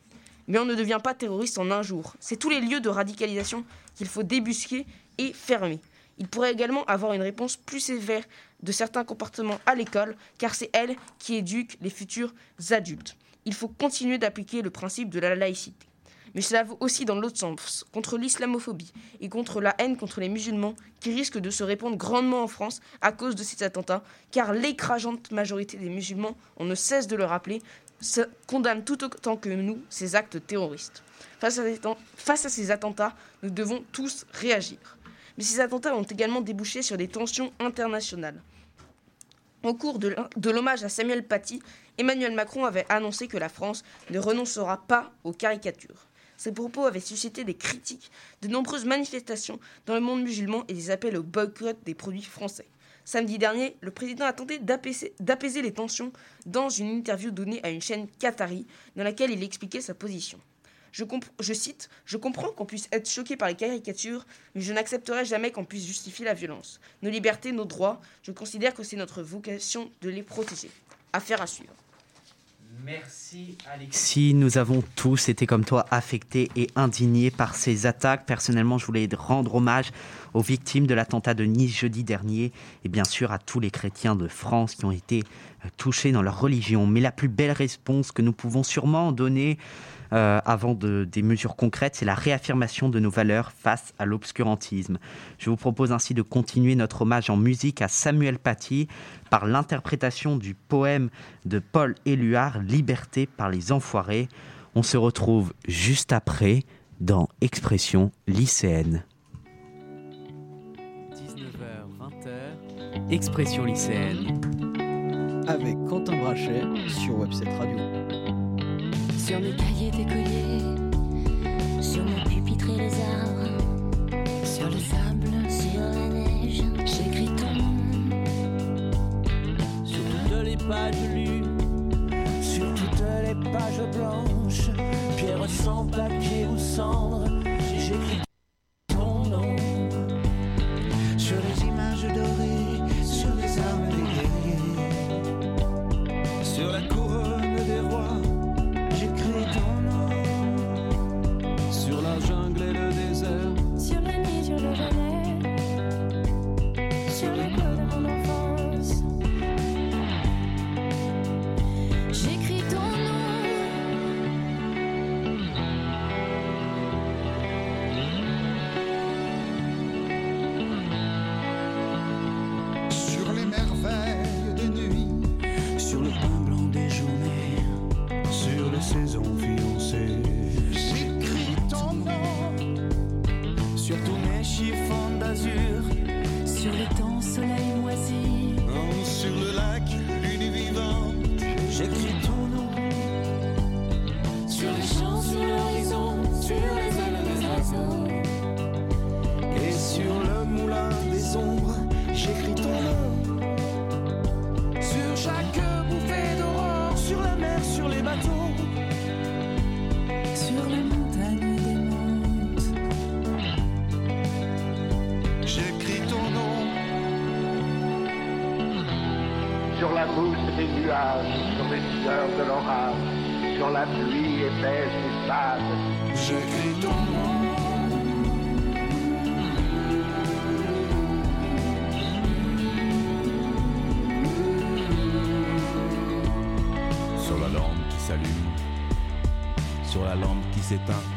Mais on ne devient pas terroriste en un jour. C'est tous les lieux de radicalisation qu'il faut débusquer et fermer. Il pourrait également avoir une réponse plus sévère de certains comportements à l'école, car c'est elle qui éduque les futurs adultes. Il faut continuer d'appliquer le principe de la laïcité. Mais cela vaut aussi dans l'autre sens, contre l'islamophobie et contre la haine contre les musulmans qui risquent de se répandre grandement en France à cause de ces attentats, car l'écrasante majorité des musulmans, on ne cesse de le rappeler, condamnent tout autant que nous ces actes terroristes. Face à ces attentats, nous devons tous réagir. Mais ces attentats ont également débouché sur des tensions internationales. Au cours de l'hommage à Samuel Paty, Emmanuel Macron avait annoncé que la France ne renoncera pas aux caricatures. Ces propos avaient suscité des critiques, de nombreuses manifestations dans le monde musulman et des appels au boycott des produits français. Samedi dernier, le président a tenté d'apaiser les tensions dans une interview donnée à une chaîne qatari dans laquelle il expliquait sa position. Je, comp- je cite Je comprends qu'on puisse être choqué par les caricatures, mais je n'accepterai jamais qu'on puisse justifier la violence. Nos libertés, nos droits, je considère que c'est notre vocation de les protéger. Affaire à suivre. Merci Si nous avons tous été comme toi affectés et indignés par ces attaques, personnellement je voulais rendre hommage aux victimes de l'attentat de Nice jeudi dernier et bien sûr à tous les chrétiens de France qui ont été euh, touchés dans leur religion. Mais la plus belle réponse que nous pouvons sûrement donner euh, avant de- des mesures concrètes, c'est la réaffirmation de nos valeurs face à l'obscurantisme. Je vous propose ainsi de continuer notre hommage en musique à Samuel Paty par l'interprétation du poème de Paul Éluard, Liberté par les enfoirés. On se retrouve juste après dans Expression lycéenne. 19h, 20h, Expression lycéenne. Avec Quentin Brachet sur Webset Radio. Sur mes cahiers d'écolier, sur mon pupitre et les arbres, sur le sable, sur la neige, j'écris ton. Sur toutes les pages lues, sur toutes les pages blanches, pierre sans papier ou cendre, de l'orage, sur la pluie épaisse des sables. J'écris ton nom. Sur la lampe qui s'allume, sur la lampe qui s'éteint.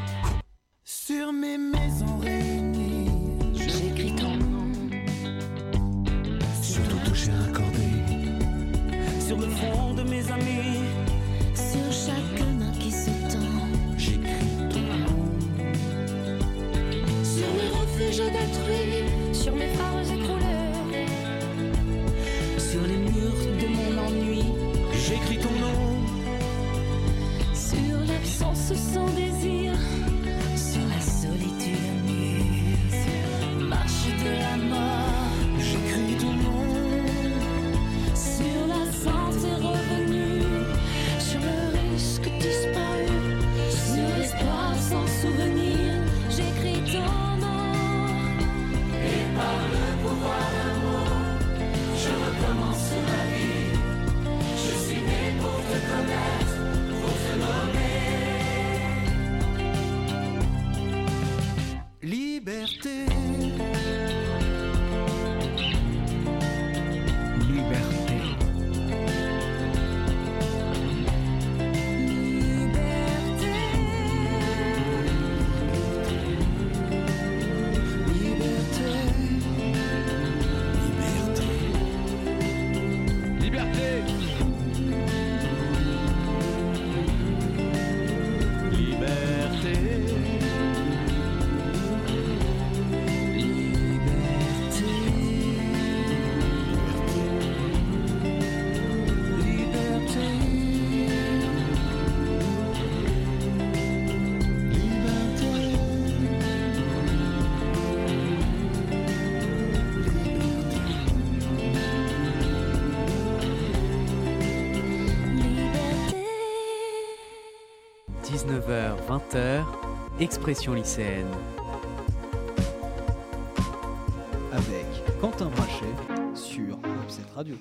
Expression lycéenne. Avec Quentin Brachet sur Webset Radio.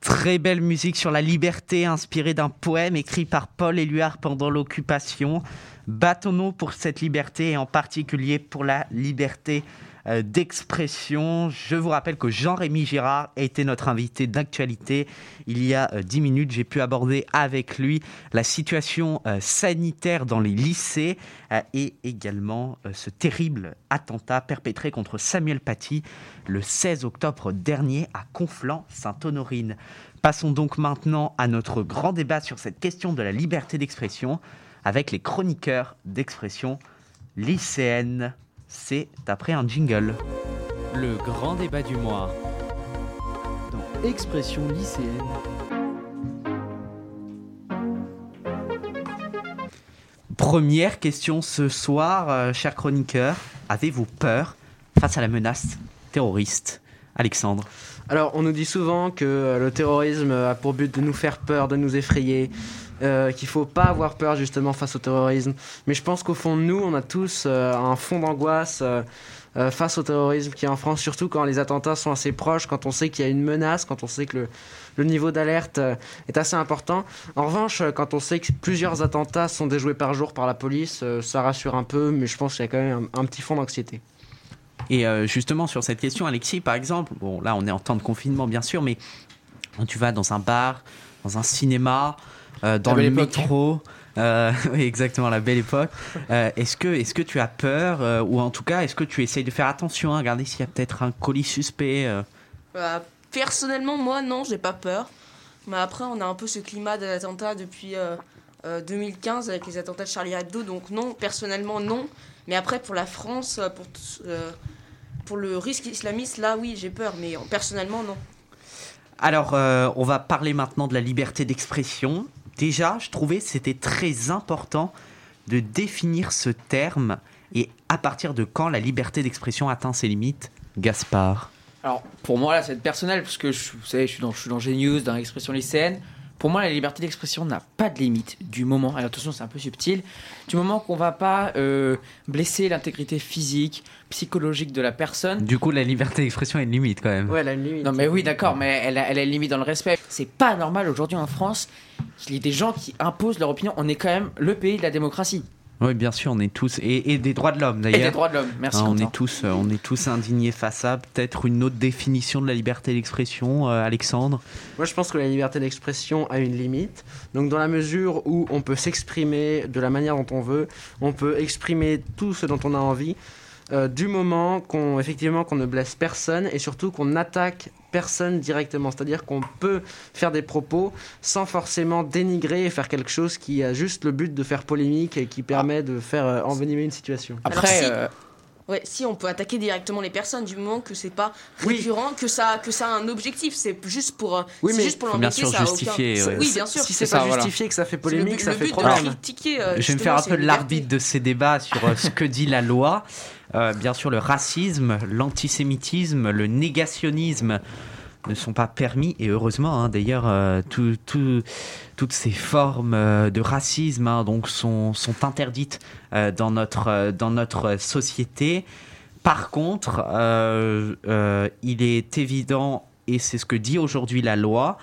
Très belle musique sur la liberté inspirée d'un poème écrit par Paul Éluard pendant l'occupation. Battons-nous pour cette liberté et en particulier pour la liberté euh, d'expression. Je vous rappelle que Jean-Rémy Girard était notre invité d'actualité. Il y a euh, 10 minutes, j'ai pu aborder avec lui la situation euh, sanitaire dans les lycées euh, et également euh, ce terrible attentat perpétré contre Samuel Paty le 16 octobre dernier à Conflans-Sainte-Honorine. Passons donc maintenant à notre grand débat sur cette question de la liberté d'expression avec les chroniqueurs d'expression lycéenne. C'est après un jingle. Le grand débat du mois. Dans Expression lycéenne. Première question ce soir, euh, chers chroniqueurs. Avez-vous peur face à la menace terroriste? Alexandre Alors, on nous dit souvent que euh, le terrorisme a pour but de nous faire peur, de nous effrayer, euh, qu'il faut pas avoir peur justement face au terrorisme. Mais je pense qu'au fond de nous, on a tous euh, un fond d'angoisse euh, euh, face au terrorisme qui est en France, surtout quand les attentats sont assez proches, quand on sait qu'il y a une menace, quand on sait que le, niveau d'alerte est assez important. En revanche, quand on sait que plusieurs attentats sont déjoués par jour par la police, ça rassure un peu, mais je pense qu'il y a quand même un- un petit fond d'anxiété. Et justement sur cette question, Alexis, par exemple, bon là on est en temps de confinement bien sûr, mais quand tu vas dans un bar, dans un cinéma, euh, dans le époque. métro, euh, oui, exactement la belle époque. euh, est-ce que est-ce que tu as peur euh, ou en tout cas est-ce que tu essayes de faire attention à regarder s'il y a peut-être un colis suspect euh Bah, Personnellement, moi, non, j'ai pas peur. Mais après, on a un peu ce climat de l'attentat depuis euh, euh, 2015 avec les attentats de Charlie Hebdo. Donc non, personnellement, non. Mais après, pour la France, pour, euh, pour le risque islamiste, là, oui, j'ai peur. Mais personnellement, non. Alors, euh, on va parler maintenant de la liberté d'expression. Déjà, je trouvais c'était très important de définir ce terme et à partir de quand la liberté d'expression atteint ses limites. Gaspard? Alors, pour moi, là, c'est personnel, parce que je, vous savez, je suis dans, je suis dans Genius, dans l'expression lycéenne. Pour moi, la liberté d'expression n'a pas de limite du moment, et attention, c'est un peu subtil, du moment qu'on va pas euh, blesser l'intégrité physique, psychologique de la personne. Du coup, la liberté d'expression a une limite quand même. Ouais, elle a une limite. Non, mais oui, d'accord, mais elle a, elle a une limite dans le respect. C'est pas normal aujourd'hui en France qu'il y ait des gens qui imposent leur opinion. On est quand même le pays de la démocratie. Oui, bien sûr, on est tous et, et des droits de l'homme d'ailleurs. Et des droits de l'homme. Merci, Hein, on est tous, euh, on est tous indignés face à peut-être une autre définition de la liberté d'expression, euh, Alexandre. Moi, je pense que la liberté d'expression a une limite. Donc, dans la mesure où on peut s'exprimer de la manière dont on veut, on peut exprimer tout ce dont on a envie, euh, du moment qu'on effectivement qu'on ne blesse personne et surtout qu'on n'attaque personne directement. C'est-à-dire qu'on peut faire des propos sans forcément dénigrer et faire quelque chose qui a juste le but de faire polémique et qui permet de faire euh, envenimer une situation. Alors, si, euh, ouais, si on peut attaquer directement les personnes du moment que c'est pas récurrent, que ça, que ça a un objectif, c'est juste pour, euh, Oui, c'est mais juste pour bien sûr ça a justifier, aucun. ouais. Oui, bien sûr. Si c'est pas justifié, que ça fait polémique, le, ça le fait but problème. de critiquer. euh, Je vais me faire un peu l'arbitre de ces débats sur ce que dit la loi. Euh, bien sûr, le racisme, l'antisémitisme, le négationnisme ne sont pas permis et heureusement hein, d'ailleurs euh, tout- tout- toutes ces formes euh, de racisme hein, sont, interdites dans notre société. Par contre il est évident et c'est ce que dit aujourd'hui la loi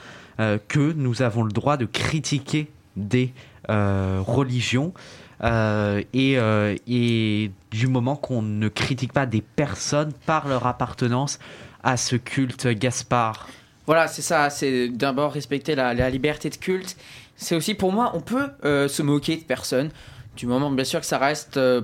que nous avons le droit de critiquer des religions et, et du moment qu'on ne critique pas des personnes par leur appartenance à ce culte Gaspard. Voilà, c'est ça. C'est d'abord respecter la, liberté de culte. C'est aussi pour moi, on peut euh, se moquer de personnes du moment, bien sûr, que ça reste euh,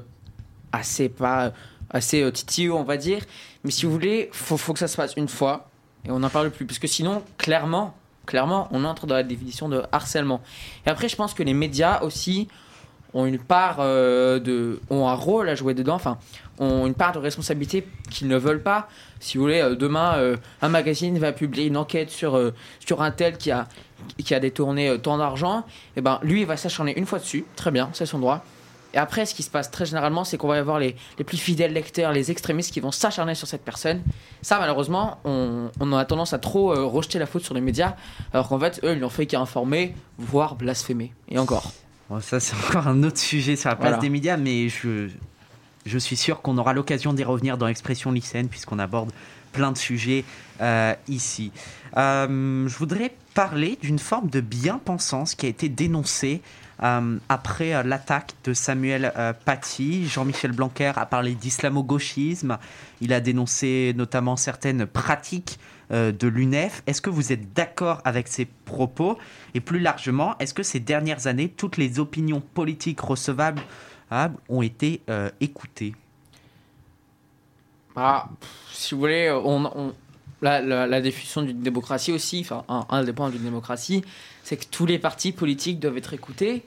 assez pas assez euh, on va dire. Mais si vous voulez, faut faut que ça se passe une fois et on n'en parle plus, parce que sinon, clairement, clairement, on entre dans la définition de harcèlement. Et après, je pense que les médias aussi ont une part euh, de ont un rôle à jouer dedans enfin ont une part de responsabilité qu'ils ne veulent pas. Si vous voulez euh, demain euh, un magazine va publier une enquête sur sur un tel qui a qui a détourné tant d'argent et ben lui il va s'acharner une fois dessus. Très bien c'est son droit. Et après ce qui se passe très généralement c'est qu'on va avoir les, les plus fidèles lecteurs les extrémistes qui vont s'acharner sur cette personne. Ça malheureusement on, on a tendance à trop rejeter la faute sur les médias alors qu'en fait eux ils n'ont fait qu'informer voire blasphémer. Et encore Bon, ça, c'est encore un autre sujet sur la place Voilà. des médias, mais je, je suis sûr qu'on aura l'occasion d'y revenir dans Expression lycéenne, puisqu'on aborde plein de sujets euh, ici. Euh, je voudrais parler d'une forme de bien-pensance qui a été dénoncée euh, après l'attaque de Samuel Paty. Jean-Michel Blanquer a parlé d'islamo-gauchisme. Il a dénoncé notamment certaines pratiques de l'UNEF. Est-ce que vous êtes d'accord avec ces propos? Et plus largement, est-ce que ces dernières années, toutes les opinions politiques recevables ah, ont été euh, écoutées? Ah, pff, si vous voulez, la, définition d'une démocratie aussi, enfin, un, des points d'une démocratie, c'est que tous les partis politiques doivent être écoutés.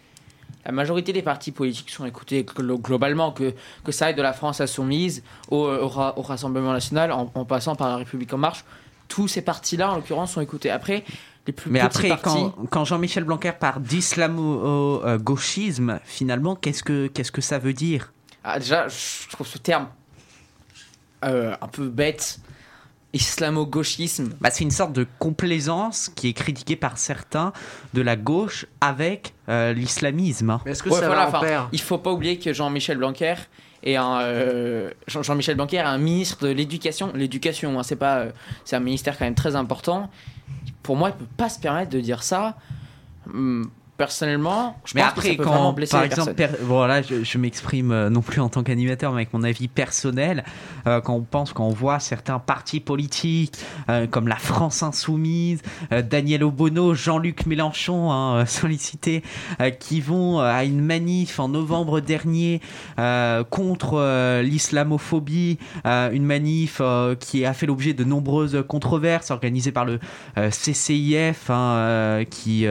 La majorité des partis politiques sont écoutés glo- globalement, que, que ça aille de la France insoumise au, au, au Rassemblement national, en passant par la République en marche. Tous ces partis-là, en l'occurrence, sont écoutés. Après, les plus Mais petits après, quand, quand Jean-Michel Blanquer parle d'islamo-gauchisme, finalement, qu'est-ce que, qu'est-ce que ça veut dire? Ah, déjà, je trouve ce terme euh, un peu bête. Islamo-gauchisme. Bah, c'est une sorte de complaisance qui est critiquée par certains de la gauche avec euh, l'islamisme. Mais est-ce que Ouais, ça voilà, va en enfin, pair Il faut pas oublier que Jean-Michel Blanquer un euh, Jean- Jean-Michel Blanquer un ministre de l'éducation. L'éducation, hein, c'est pas, euh, c'est un ministère quand même très important. Pour moi, il peut pas se permettre de dire ça. Hum, personnellement, je mais pense après, que ça peut quand, vraiment blesser par les exemple, per- voilà, je, je m'exprime euh, non plus en tant qu'animateur, mais avec mon avis personnel, euh, quand on pense, quand on voit certains partis politiques, euh, comme la France Insoumise, euh, Daniel Obono, Jean-Luc Mélenchon, hein, euh, qui vont à une manif en novembre dernier contre l'islamophobie, une manif qui a fait l'objet de nombreuses controverses organisées par le CCIF, hein, qui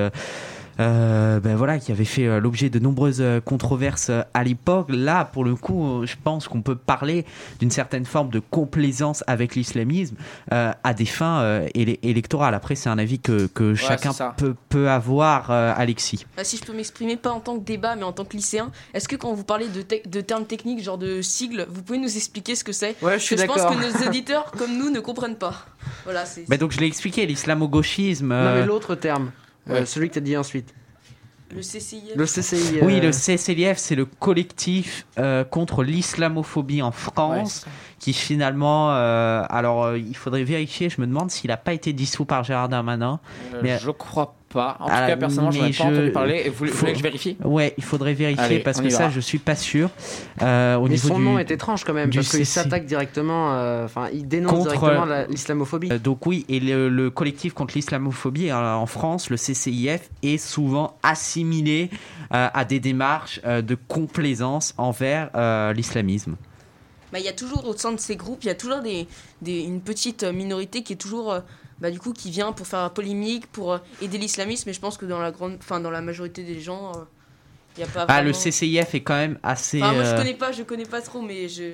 euh, ben voilà, qui avait fait euh, l'objet de nombreuses euh, controverses à l'époque. Là, pour le coup, je pense qu'on peut parler d'une certaine forme de complaisance avec l'islamisme euh, à des fins euh, éle- électorales. Après, c'est un avis que, que chacun peut, peut avoir, euh, Alexis. Ah, si je peux m'exprimer pas en tant que débat mais en tant que lycéen, est-ce que quand vous parlez de, te- de termes techniques, genre de sigles, vous pouvez nous expliquer ce que c'est? Ouais, je suis Parce que d'accord. Je pense que nos auditeurs comme nous ne comprennent pas. Voilà, c'est. Ben donc, je l'ai expliqué, l'islamo-gauchisme. Non, mais l'autre terme, Ouais. celui que tu as dit ensuite. Le CCIF. Le CCI. Oui, euh, le CSLIF, c'est le collectif euh, contre l'islamophobie en France, qui finalement, euh, alors euh, il faudrait vérifier, je me demande s'il n'a pas été dissous par Gérard Darmanin. Euh, je crois pas. En tout cas, personnellement, j'en ai mais pas je- entendu parler. Et vous voulez, vous faut- voulez que je vérifie? Ouais, il faudrait vérifier Allez, parce on que ça, je suis pas sûr. Euh, au Mais niveau son du, nom est étrange quand même, du parce qu'il s'attaque directement, euh, enfin, il dénonce Contre, directement euh, la- l'islamophobie. Euh, donc oui, et le, le collectif contre l'islamophobie en France, le CCIF, est souvent assimilé euh, à des démarches euh, de complaisance envers euh, l'islamisme. Bah, il y a toujours au sein de ces groupes, il y a toujours des, des- une petite minorité qui est toujours, euh, bah, du coup, qui vient pour faire la polémique, pour euh, aider l'islamisme. Mais je pense que dans la grande, enfin, dans la majorité des gens, euh, il y a pas. Ah, le vraiment- CCIF est quand même assez... Enfin, moi, je euh, connais pas, je connais pas trop, mais je,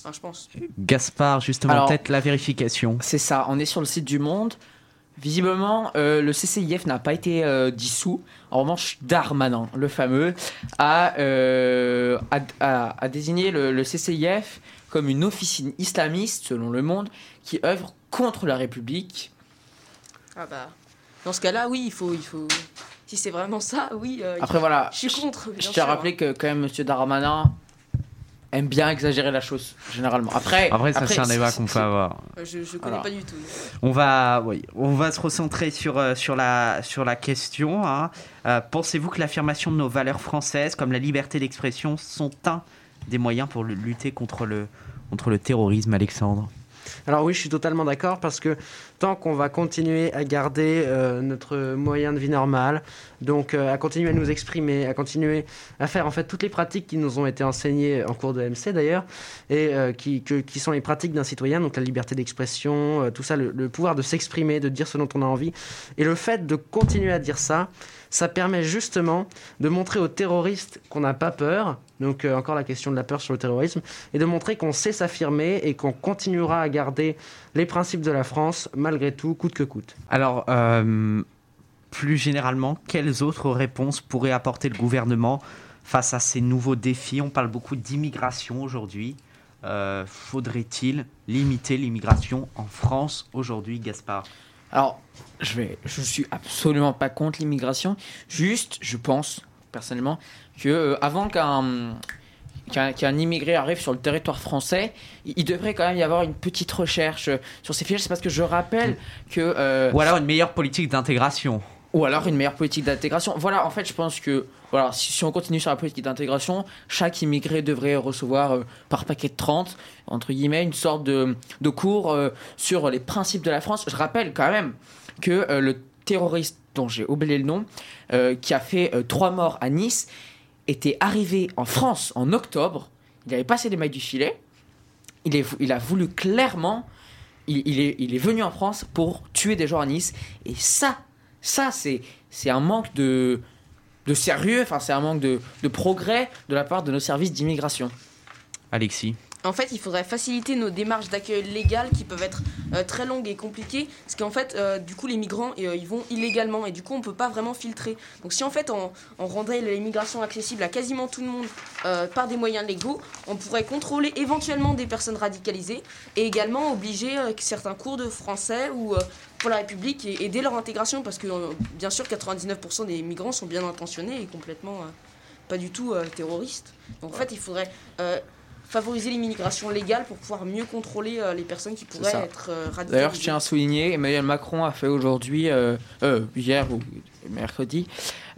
enfin, je pense. Gaspard, justement, peut-être la vérification. C'est ça, on est sur le site du Monde. Visiblement, euh, le CCIF n'a pas été euh, dissous. En revanche, Darmanin, le fameux, a, euh, a, a- a désigné le, le CCIF comme une officine islamiste, selon Le Monde, qui œuvre contre la République. Ah bah, dans ce cas-là, oui, il faut, il faut. Si c'est vraiment ça, oui. euh, Après, voilà, Je suis contre. Je tiens à rappeler que quand même M. Darmanin aime bien exagérer la chose, généralement. Après, Après, ça, c'est un débat qu'on peut avoir. Euh, Je, je connais pas du tout. On va, oui, on va se recentrer sur, euh, sur, la, sur la question. hein. Euh, Pensez-vous que l'affirmation de nos valeurs françaises, comme la liberté d'expression, sont un des moyens pour lutter contre le, contre le terrorisme, Alexandre. Alors oui, je suis totalement d'accord parce que tant qu'on va continuer à garder euh, notre moyen de vie normal, donc euh, à continuer à nous exprimer, à continuer à faire en fait toutes les pratiques qui nous ont été enseignées en cours de MC d'ailleurs, et euh, qui, sont les pratiques d'un citoyen, donc la liberté d'expression, tout ça, le pouvoir de s'exprimer, de dire ce dont on a envie, et le fait de continuer à dire ça, ça permet justement de montrer aux terroristes qu'on n'a pas peur, donc euh, encore la question de la peur sur le terrorisme, et de montrer qu'on sait s'affirmer et qu'on continuera à garder les principes de la France malgré tout, coûte que coûte. Alors, euh, plus généralement, quelles autres réponses pourrait apporter le gouvernement face à ces nouveaux défis? On parle beaucoup d'immigration aujourd'hui. Euh, Faudrait-il limiter l'immigration en France aujourd'hui, Gaspard? Alors, je vais, je suis absolument pas contre l'immigration. Juste, je pense personnellement que euh, avant qu'un qu'un qu'un immigré arrive sur le territoire français, il, il devrait quand même y avoir une petite recherche euh, sur ces fichiers. C'est parce que je rappelle que euh, Ou alors une meilleure politique d'intégration. ou alors une meilleure politique d'intégration. Voilà, en fait, je pense que voilà, si, si on continue sur la politique d'intégration, chaque immigré devrait recevoir euh, par paquet de 30, entre guillemets, une sorte de, de cours euh, sur les principes de la France. Je rappelle quand même que le terroriste dont j'ai oublié le nom, qui a fait trois morts à Nice, était arrivé en France en octobre. Il avait passé les mailles du filet. Il, a voulu clairement il, est, venu en France pour tuer des gens à Nice. Et ça, ça c'est, un manque de, sérieux, enfin c'est un manque de progrès de la part de nos services d'immigration. Alexis En fait, il faudrait faciliter nos démarches d'accueil légal qui peuvent être euh, très longues et compliquées, parce qu'en fait, euh, du coup, les migrants, euh, ils vont illégalement et du coup, on peut pas vraiment filtrer. Donc, si en fait, on, on rendrait l'immigration accessible à quasiment tout le monde par des moyens légaux, on pourrait contrôler éventuellement des personnes radicalisées et également obliger certains cours de français ou pour la République et aider leur intégration, parce que bien sûr, 99% des migrants sont bien intentionnés et complètement pas du tout euh, terroristes. Donc, en fait, il faudrait euh, favoriser l'immigration légale pour pouvoir mieux contrôler euh, les personnes qui pourraient être euh, radicalisées. D'ailleurs, je tiens à souligner, Emmanuel Macron a fait aujourd'hui, euh, euh, hier ou mercredi,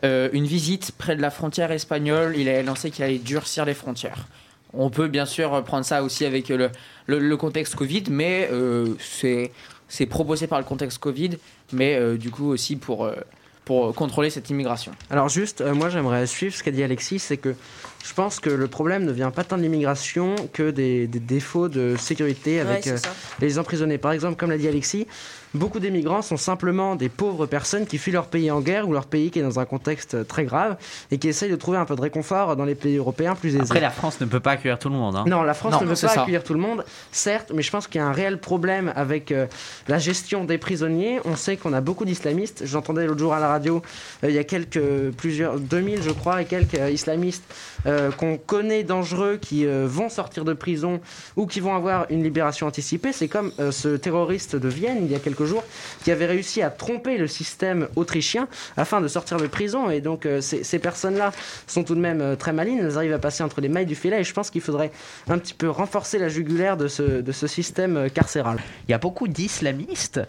euh, une visite près de la frontière espagnole. Il a annoncé qu'il allait durcir les frontières. On peut bien sûr prendre ça aussi avec le, le- le contexte Covid, mais euh, c'est c'est proposé par le contexte Covid, mais euh, du coup aussi pour, euh, pour contrôler cette immigration. Alors juste, euh, moi j'aimerais suivre ce qu'a dit Alexis, c'est que je pense que le problème ne vient pas tant de l'immigration que des, des défauts de sécurité avec euh, les emprisonnés. Par exemple, comme l'a dit Alexis, beaucoup d'émigrants sont simplement des pauvres personnes qui fuient leur pays en guerre ou leur pays qui est dans un contexte très grave et qui essayent de trouver un peu de réconfort dans les pays européens plus aisés. Après, la France ne peut pas accueillir tout le monde. hein. Non, la France Non, ne veut c'est pas ça. accueillir tout le monde, certes, mais je pense qu'il y a un réel problème avec euh, la gestion des prisonniers. On sait qu'on a beaucoup d'islamistes. J'entendais l'autre jour à la radio, euh, il y a quelques, plusieurs, 2000 je crois, et quelques euh, islamistes euh, qu'on connaît dangereux qui euh, vont sortir de prison ou qui vont avoir une libération anticipée. C'est comme euh, ce terroriste de Vienne, il y a quelques jours, qui avait réussi à tromper le système autrichien afin de sortir de prison. Et donc, ces, personnes-là sont tout de même très malines. Elles arrivent à passer entre les mailles du filet. Et je pense qu'il faudrait un petit peu renforcer la jugulaire de ce, de ce système carcéral. Il y a beaucoup d'islamistes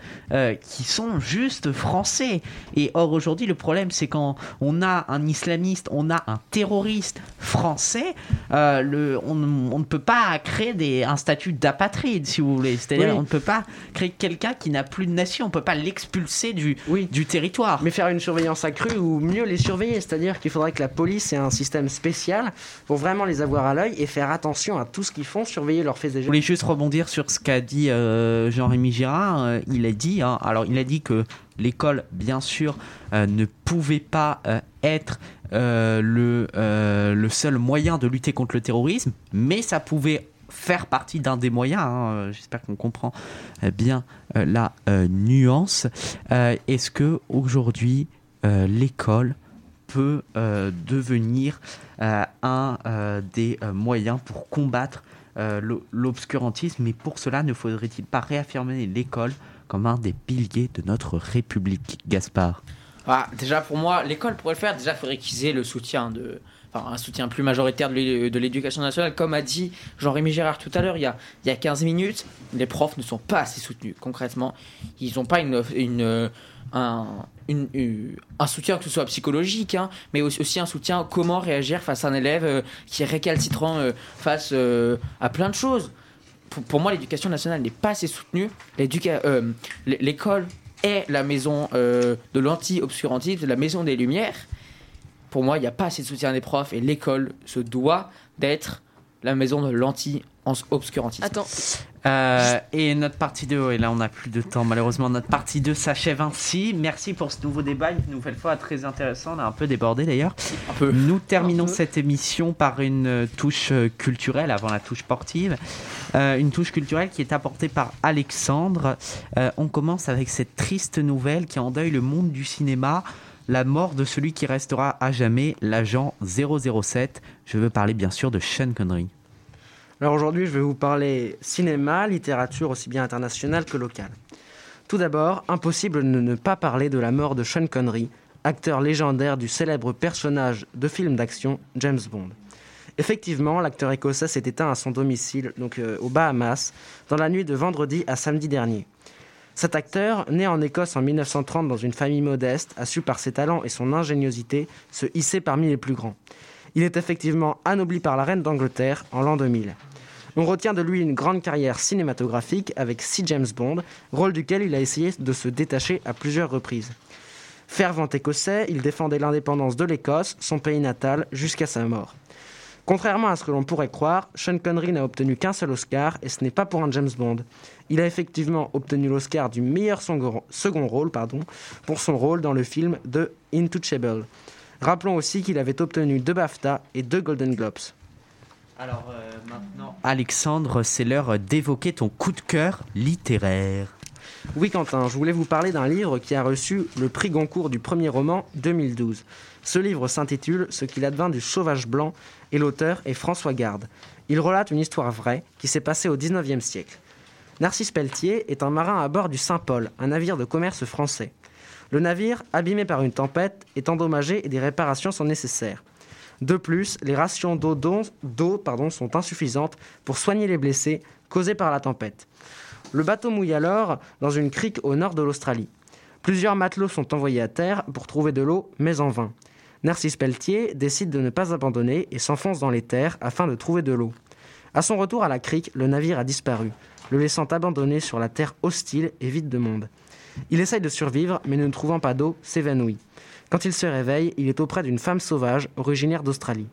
qui sont juste français. Et or, aujourd'hui, le problème, c'est quand on a un islamiste, on a un terroriste français, euh, le, on, on ne peut pas créer des, un statut d'apatride, si vous voulez. C'est-à-dire, Oui. on ne peut pas créer quelqu'un qui n'a plus de nation. On ne peut pas l'expulser du, du territoire. Mais faire une surveillance accrue ou mieux les surveiller, c'est-à-dire qu'il faudrait que la police ait un système spécial pour vraiment les avoir à l'œil et faire attention à tout ce qu'ils font, surveiller leurs faits et Je gestes. voulais juste rebondir sur ce qu'a dit euh, Jean-Rémy Girard. Euh, il a dit, hein, alors il a dit que l'école, bien sûr, euh, ne pouvait pas euh, être euh, le, euh, le seul moyen de lutter contre le terrorisme, mais ça pouvait faire partie d'un des moyens. hein. Euh, J'espère qu'on comprend bien la nuance. Est-ce que aujourd'hui l'école peut devenir un des moyens pour combattre l'o- l'obscurantisme, mais pour cela, ne faudrait-il pas réaffirmer l'école comme un des piliers de notre République, Gaspard? Ah, déjà, pour moi, l'école pourrait le faire. Déjà, il faudrait qu'ils aient le soutien de. Enfin, un soutien plus majoritaire de l'é- de l'éducation nationale. Comme a dit Jean-Rémy Gérard tout à l'heure, il, y a- il y a 15 minutes, les profs ne sont pas assez soutenus. Concrètement, ils n'ont pas une, un, un soutien que ce soit psychologique, hein, mais aussi, un soutien comment réagir face à un élève euh, qui est récalcitrant euh, face euh, à plein de choses. Pour, pour moi, l'éducation nationale n'est pas assez soutenue. L'école est la maison euh, de l'anti-obscurantisme, la maison des lumières. Pour moi, il n'y a pas assez de soutien des profs et l'école se doit d'être la maison de l'anti-obscurantisme. Attends, Euh, et notre partie 2, et là on n'a plus de temps malheureusement, notre partie 2 s'achève ainsi. Merci pour ce nouveau débat, une nouvelle fois très intéressant, on a un peu débordé d'ailleurs. Nous terminons cette émission par une euh, touche euh, culturelle avant la touche sportive. Euh, une touche culturelle qui est apportée par Alexandre. Euh, on commence avec cette triste nouvelle qui endeuille le monde du cinéma. La mort de celui qui restera à jamais l'agent 007. Je veux parler bien sûr de Sean Connery. Alors aujourd'hui, je vais vous parler cinéma, littérature aussi bien internationale que locale. Tout d'abord, impossible de ne pas parler de la mort de Sean Connery, acteur légendaire du célèbre personnage de film d'action James Bond. Effectivement, l'acteur écossais s'est éteint à son domicile, donc euh, aux Bahamas, dans la nuit de vendredi à samedi dernier. Cet acteur, né en Écosse en 1930 dans une famille modeste, a su par ses talents et son ingéniosité se hisser parmi les plus grands. Il est effectivement anobli par la reine d'Angleterre en l'an 2000. On retient de lui une grande carrière cinématographique avec six James Bond, rôle duquel il a essayé de se détacher à plusieurs reprises. Fervent écossais, il défendait l'indépendance de l'Écosse, son pays natal, jusqu'à sa mort. Contrairement à ce que l'on pourrait croire, Sean Connery n'a obtenu qu'un seul Oscar et ce n'est pas pour un James Bond. Il a effectivement obtenu l'Oscar du meilleur second rôle pour son rôle dans le film The Intouchable. Rappelons aussi qu'il avait obtenu deux BAFTA et deux Golden Globes. Alors maintenant, Alexandre, c'est l'heure d'évoquer ton coup de cœur littéraire. Oui Quentin, je voulais vous parler d'un livre qui a reçu le prix Goncourt du premier roman 2012. Ce livre s'intitule Ce qu'il advint du sauvage blanc et l'auteur est François Garde. Il relate une histoire vraie qui s'est passée au 19e siècle. Narcisse Pelletier est un marin à bord du Saint-Paul, un navire de commerce français. Le navire, abîmé par une tempête, est endommagé et des réparations sont nécessaires. De plus, les rations d'eau sont insuffisantes pour soigner les blessés causés par la tempête. Le bateau mouille alors dans une crique au nord de l'Australie. Plusieurs matelots sont envoyés à terre pour trouver de l'eau, mais en vain. Narcisse Pelletier décide de ne pas abandonner et s'enfonce dans les terres afin de trouver de l'eau. À son retour à la crique, le navire a disparu, le laissant abandonné sur la terre hostile et vide de monde. Il essaye de survivre, mais ne trouvant pas d'eau, s'évanouit. Quand il se réveille, il est auprès d'une femme sauvage originaire d'Australie.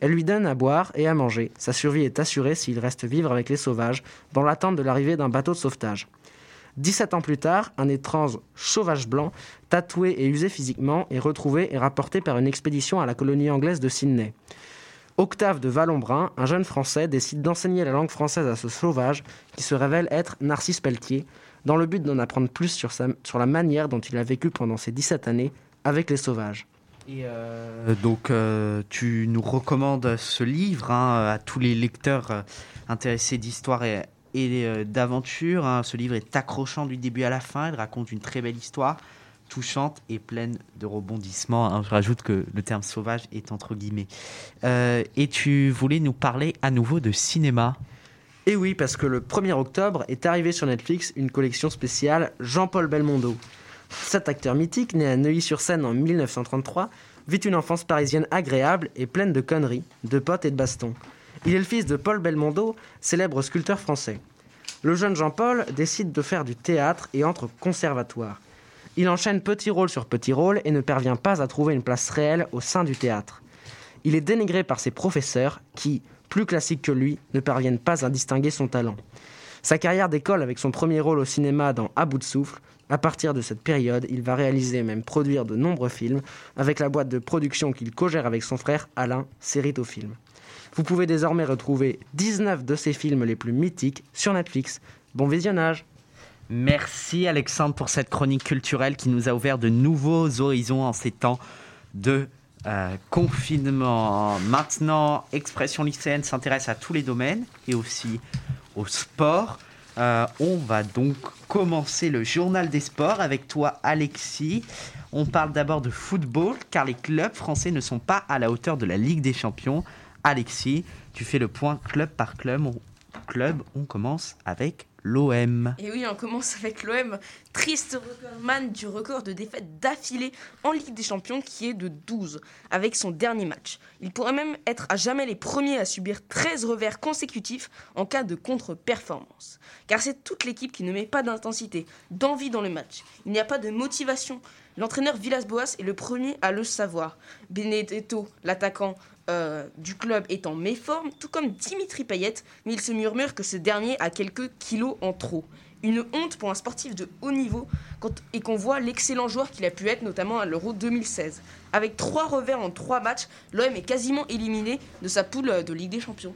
Elle lui donne à boire et à manger. Sa survie est assurée s'il reste vivre avec les sauvages, dans l'attente de l'arrivée d'un bateau de sauvetage. 17 ans plus tard, un étrange sauvage blanc, tatoué et usé physiquement, est retrouvé et rapporté par une expédition à la colonie anglaise de Sydney. Octave de Vallombrun, un jeune Français, décide d'enseigner la langue française à ce sauvage qui se révèle être Narcisse Pelletier, dans le but d'en apprendre plus sur, sur la manière dont il a vécu pendant ces 17 années avec les sauvages. Et euh, donc, euh, tu nous recommandes ce livre hein, à tous les lecteurs euh, intéressés d'histoire et, d'aventure. hein. Ce livre est accrochant du début à la fin. Il raconte une très belle histoire, touchante et pleine de rebondissements. hein. Je rajoute que le terme sauvage est entre guillemets. Et tu voulais nous parler à nouveau de cinéma. Et oui, parce que le 1er octobre est arrivé sur Netflix une collection spéciale Jean-Paul Belmondo. Cet acteur mythique, né à Neuilly-sur-Seine en 1933, vit une enfance parisienne agréable et pleine de conneries, de potes et de bastons. Il est le fils de Paul Belmondo, célèbre sculpteur français. Le jeune Jean-Paul décide de faire du théâtre et entre au conservatoire. Il enchaîne petit rôle sur petit rôle et ne parvient pas à trouver une place réelle au sein du théâtre. Il est dénigré par ses professeurs qui, plus classiques que lui, ne parviennent pas à distinguer son talent. Sa carrière décolle avec son premier rôle au cinéma dans À bout de souffle. À partir de cette période, il va réaliser et même produire de nombreux films avec la boîte de production qu'il co-gère avec son frère Alain, Séritofilm. Vous pouvez désormais retrouver 19 de ses films les plus mythiques sur Netflix. Bon visionnage Merci Alexandre pour cette chronique culturelle qui nous a ouvert de nouveaux horizons en ces temps de euh, confinement. Maintenant, Expression lycéenne s'intéresse à tous les domaines et aussi au sport. Euh, on va donc commencer le journal des sports avec toi Alexis. On parle d'abord de football car les clubs français ne sont pas à la hauteur de la Ligue des Champions. Alexis, tu fais le point club par club. Club, on commence avec l'OM. Et oui, on commence avec l'OM, triste recordman du record de défaites d'affilée en Ligue des Champions qui est de 12 avec son dernier match. Il pourrait même être à jamais les premiers à subir 13 revers consécutifs en cas de contre-performance. Car c'est toute l'équipe qui ne met pas d'intensité, d'envie dans le match. Il n'y a pas de motivation. L'entraîneur Villas-Boas est le premier à le savoir. Benedetto, l'attaquant, euh, du club est en méforme, tout comme Dimitri Payet, mais il se murmure que ce dernier a quelques kilos en trop. Une honte pour un sportif de haut niveau et qu'on voit l'excellent joueur qu'il a pu être, notamment à l'Euro 2016. Avec trois revers en trois matchs, l'OM est quasiment éliminé de sa poule euh, de Ligue des Champions.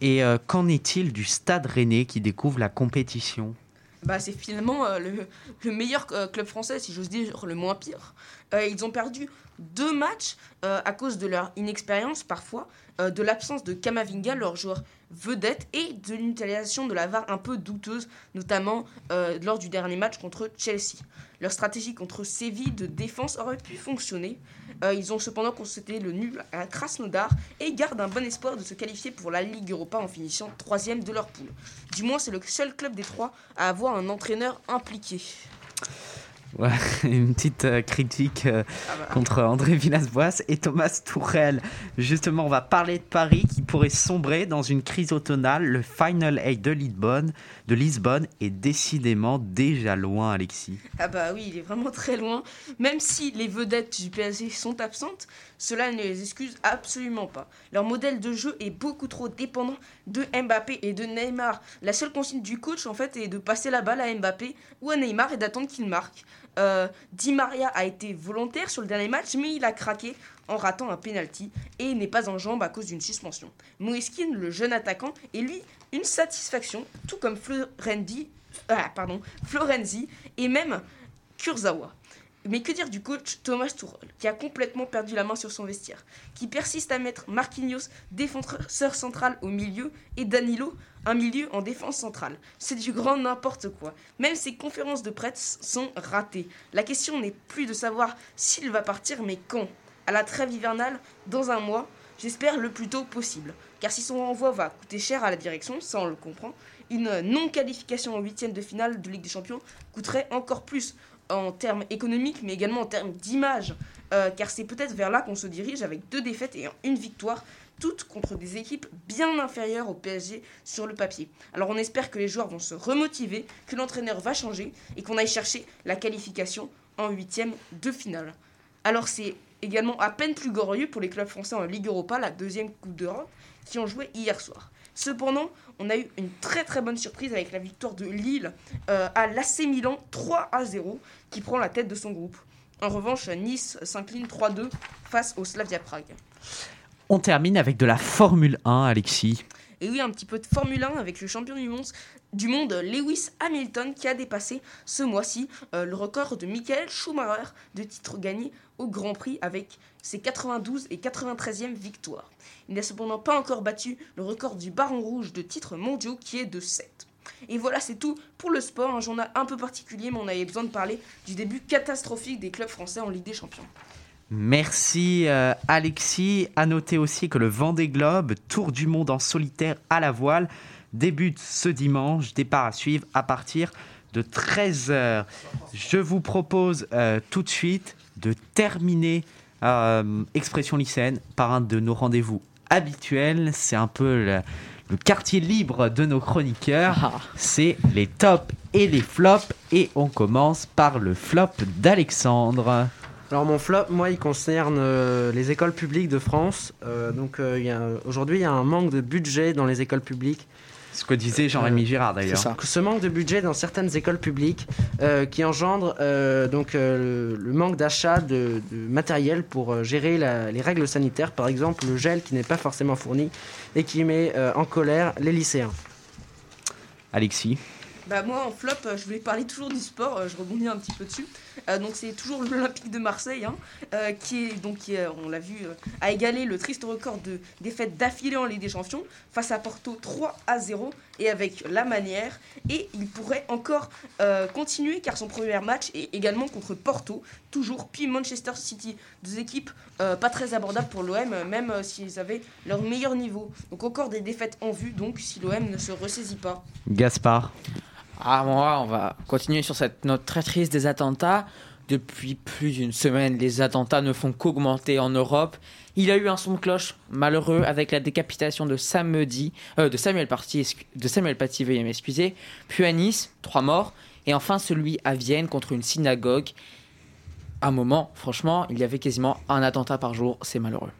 Et euh, qu'en est-il du Stade Rennais qui découvre la compétition? Bah, c'est finalement euh, le, le meilleur euh, club français, si j'ose dire, le moins pire. Euh, ils ont perdu deux matchs à cause de leur inexpérience parfois, de l'absence de Kamavinga, leur joueur vedette, et de l'utilisation de la VAR un peu douteuse, notamment euh, lors du dernier match contre Chelsea. Leur stratégie contre Séville de défense aurait pu fonctionner. Euh, ils ont cependant constaté le nul à Krasnodar et gardent un bon espoir de se qualifier pour la Ligue Europa en finissant troisième de leur poule. Du moins, c'est le seul club des trois à avoir un entraîneur impliqué. Ouais, Une petite euh, critique euh, contre André Villas-Boas et Thomas Tourel. Justement, on va parler de Paris qui pourrait sombrer dans une crise automnale. Le Final Eight de Lisbonne, de Lisbonne est décidément déjà loin, Alexis. Ah bah oui, il est vraiment très loin. Même si les vedettes du PSG sont absentes, cela ne les excuse absolument pas. Leur modèle de jeu est beaucoup trop dépendant de Mbappé et de Neymar. La seule consigne du coach, en fait, est de passer la balle à Mbappé ou à Neymar et d'attendre qu'il marque. Euh, Di Maria a été volontaire sur le dernier match, mais il a craqué en ratant un penalty et n'est pas en jambe à cause d'une suspension. Moiskin, le jeune attaquant, est lui une satisfaction, tout comme Florenzi, pardon, Florenzi et même Kurzawa. Mais que dire du coach Thomas Tuchel, qui a complètement perdu la main sur son vestiaire, qui persiste à mettre Marquinhos, défenseur central, au milieu, et Danilo, un milieu en défense centrale. C'est du grand n'importe quoi. Même ses conférences de presse sont ratées. La question n'est plus de savoir s'il va partir, mais quand. À la trêve hivernale, dans un mois, j'espère le plus tôt possible. Car si son renvoi va coûter cher à la direction, ça on le comprend, une non-qualification en huitième de finale de Ligue des Champions coûterait encore plus. en termes économiques, mais également en termes d'image, euh, car c'est peut-être vers là qu'on se dirige avec deux défaites et une victoire, toutes contre des équipes bien inférieures au PSG sur le papier. Alors on espère que les joueurs vont se remotiver, que l'entraîneur va changer et qu'on aille chercher la qualification en huitième de finale. Alors c'est également à peine plus glorieux pour les clubs français en Ligue Europa, la deuxième Coupe d'Europe, qui ont joué hier soir. Cependant, on a eu une très très bonne surprise avec la victoire de Lille euh, à l'AC Milan 3 à 0, qui prend la tête de son groupe. En revanche, Nice s'incline 3-2 face au Slavia Prague. On termine avec de la Formule 1, Alexis. Et oui, un petit peu de Formule 1 avec le champion du monde, Lewis Hamilton qui a dépassé ce mois-ci euh, le record de Michael Schumacher de titres gagnés au Grand Prix avec ses 92 et 93e victoires. Il n'a cependant pas encore battu le record du Baron Rouge de titres mondiaux qui est de 7. Et voilà, c'est tout pour le sport, un journal un peu particulier, mais on avait besoin de parler du début catastrophique des clubs français en Ligue des Champions. Merci euh, Alexis. À noter aussi que le Vendée Globe, Tour du monde en solitaire à la voile, débute ce dimanche. Départ à suivre à partir de 13h. Je vous propose euh, tout de suite de terminer euh, Expression lycéenne par un de nos rendez-vous habituels. C'est un peu le, le quartier libre de nos chroniqueurs. C'est les tops et les flops. Et on commence par le flop d'Alexandre. Alors mon flop, moi, il concerne euh, les écoles publiques de France. Euh, donc euh, aujourd'hui, il y a un manque de budget dans les écoles publiques. Ce que disait Jean-Rémy Girard d'ailleurs. Ce manque de budget dans certaines écoles publiques euh, qui engendre euh, donc euh, le, le manque d'achat de, de matériel pour euh, gérer la- les règles sanitaires. Par exemple, le gel qui n'est pas forcément fourni et qui met euh, en colère les lycéens. Alexis. Bah moi en flop, je voulais parler toujours du sport, je rebondis un petit peu dessus. Euh, donc c'est toujours l'Olympique de Marseille hein, euh, qui est donc on l'a vu euh, a égalé le triste record de défaites d'affilée en Ligue des Champions face à Porto 3 à 0 et avec la manière. Et il pourrait encore continuer car son premier match est également contre Porto. Toujours puis Manchester City deux équipes pas très abordables pour l'OM même s'ils avaient leur meilleur niveau. Donc encore des défaites en vue donc si l'OM ne se ressaisit pas. Gaspard. Ah, moi, on va continuer sur cette note très triste des attentats. Depuis plus d'une semaine, les attentats ne font qu'augmenter en Europe. Il a eu un son de cloche malheureux avec la décapitation de samedi, euh, de Samuel Paty, de Samuel Paty, veuillez m'excuser. Puis à Nice, trois morts. Et enfin celui à Vienne contre une synagogue. Un moment, franchement, il y avait quasiment un attentat par jour. C'est malheureux.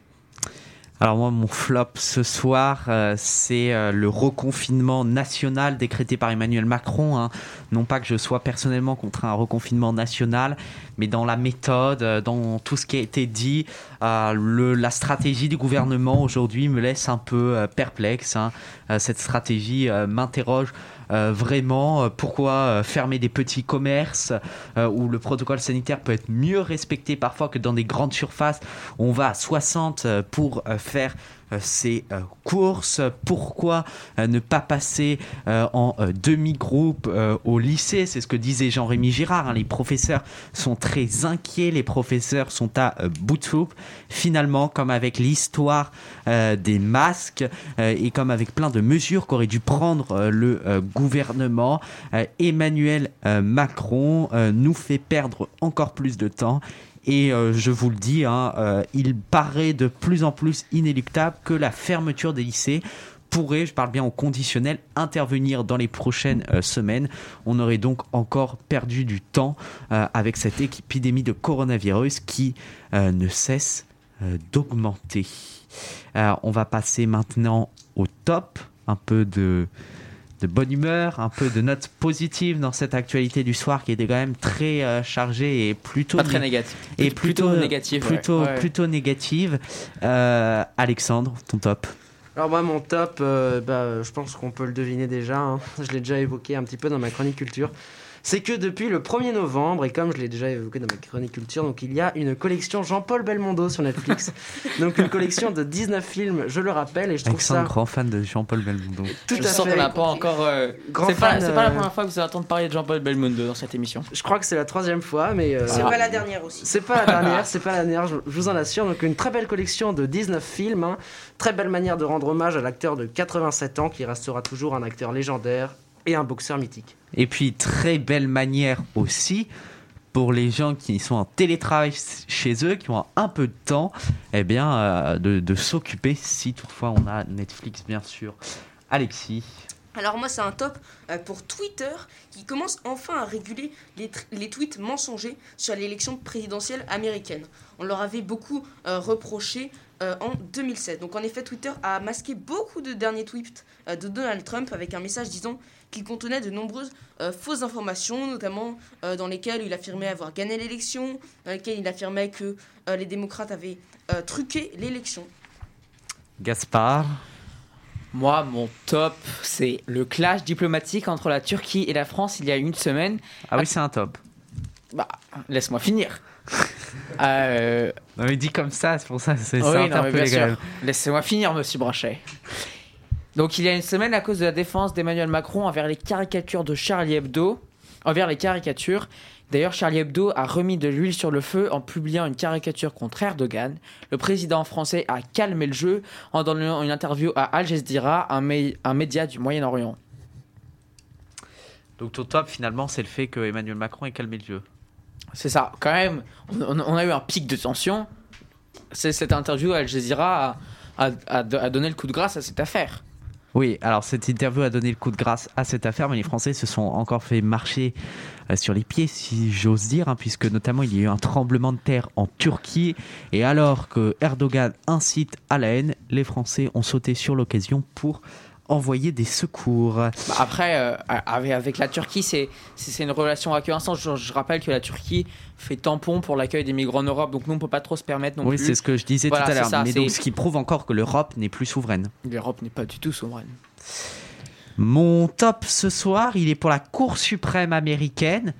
Alors moi, mon flop ce soir, euh, c'est euh, le reconfinement national décrété par Emmanuel Macron. hein. Non pas que je sois personnellement contre un reconfinement national, mais dans la méthode, euh, dans tout ce qui a été dit, la stratégie du gouvernement aujourd'hui me laisse un peu perplexe. hein. Cette stratégie m'interroge euh, vraiment euh, pourquoi euh, fermer des petits commerces où le protocole sanitaire peut être mieux respecté parfois que dans des grandes surfaces? Où on va à 60 euh, pour faire euh, ses euh, courses pourquoi euh, ne pas passer en demi-groupe au lycée? C'est ce que disait Jean-Rémy Girard hein. les professeurs sont très inquiets les professeurs sont à bout de soupe finalement comme avec l'histoire des masques et comme avec plein de mesures qu'aurait dû prendre le gouvernement, Emmanuel Macron nous fait perdre encore plus de temps. Et euh, je vous le dis, hein, euh, il paraît de plus en plus inéluctable que la fermeture des lycées pourrait, je parle bien au conditionnel, intervenir dans les prochaines euh, semaines. On aurait donc encore perdu du temps avec cette épidémie de coronavirus qui ne cesse d'augmenter. On va passer maintenant au top, un peu de, de bonne humeur, un peu de notes positives dans cette actualité du soir qui était quand même très euh, chargée et plutôt Pas très né- négative. Et Plutôt plutôt négative, ouais. plutôt Ouais. plutôt négative. Euh, Alexandre, ton top. Alors moi mon top, euh, bah, je pense qu'on peut le deviner déjà, hein. je l'ai déjà évoqué un petit peu dans ma chronique culture, c'est que depuis le 1er novembre, et comme je l'ai déjà évoqué dans ma chronique culture, donc il y a une collection Jean-Paul Belmondo sur Netflix, donc une collection de 19 films, je le rappelle, et je trouve Alexandre, ça... grand fan de Jean-Paul Belmondo. Tout Je à sens fait. qu'on n'a pas encore. euh, Grand c'est pas, fan, c'est pas la euh, première fois que vous allez entendre parler de Jean-Paul Belmondo dans cette émission. Je crois que c'est la troisième fois, mais... euh, C'est pas la dernière aussi. C'est pas la dernière, c'est pas la dernière, je, je vous en assure. Donc une très belle collection de 19 films, hein. très belle manière de rendre hommage à l'acteur de 87 ans qui restera toujours un acteur légendaire et un boxeur mythique. Et puis très belle manière aussi pour les gens qui sont en télétravail chez eux, qui ont un peu de temps, eh bien, euh, de, de s'occuper, si toutefois on a Netflix, bien sûr. Alexis, Alors moi c'est un top euh, pour Twitter qui commence enfin à réguler les tweets mensongers sur l'élection présidentielle américaine. On leur avait beaucoup euh, reproché euh, en 2007. Donc en effet Twitter a masqué beaucoup de derniers tweets euh, de Donald Trump avec un message disant qu'il contenait de nombreuses euh, fausses informations, notamment euh, dans lesquelles il affirmait avoir gagné l'élection, dans lesquelles il affirmait que euh, les démocrates avaient euh, truqué l'élection. Gaspard, Moi, mon top, c'est le clash diplomatique entre la Turquie et la France il y a une semaine. Ah oui, c'est un top. Bah, laisse-moi finir. Euh, Non, il dit comme ça, c'est pour ça, c'est oui, mais quand sûr. même. Laissez-moi finir, monsieur Brachet. Donc, il y a une semaine, à cause de la défense d'Emmanuel Macron envers les caricatures de Charlie Hebdo, envers les caricatures, d'ailleurs, Charlie Hebdo a remis de l'huile sur le feu en publiant une caricature contre Erdogan. Le président français a calmé le jeu en donnant une interview à Al Jazeera, un, mé- un média du Moyen-Orient. Donc ton top, finalement, c'est le fait que Emmanuel Macron ait calmé le jeu. C'est ça, quand même, on, a eu un pic de tension. C'est cette interview Al Jazeera a- a donné le coup de grâce à cette affaire. Oui, alors cette interview a donné le coup de grâce à cette affaire, mais les Français se sont encore fait marcher euh, sur les pieds, si j'ose dire, hein, puisque notamment il y a eu un tremblement de terre en Turquie, et alors que Erdogan incite à la haine, les Français ont sauté sur l'occasion pour envoyer des secours. Bah, après, euh, avec, la Turquie, c'est une relation à queue instant. Je, je rappelle que la Turquie fait tampon pour l'accueil des migrants en Europe, donc nous on peut pas trop se permettre non oui, plus. c'est ce que je disais Voilà, tout à l'heure, mais donc ce qui prouve encore que l'Europe n'est plus souveraine. L'Europe n'est pas du tout souveraine. Mon top ce soir, il est pour la Cour suprême américaine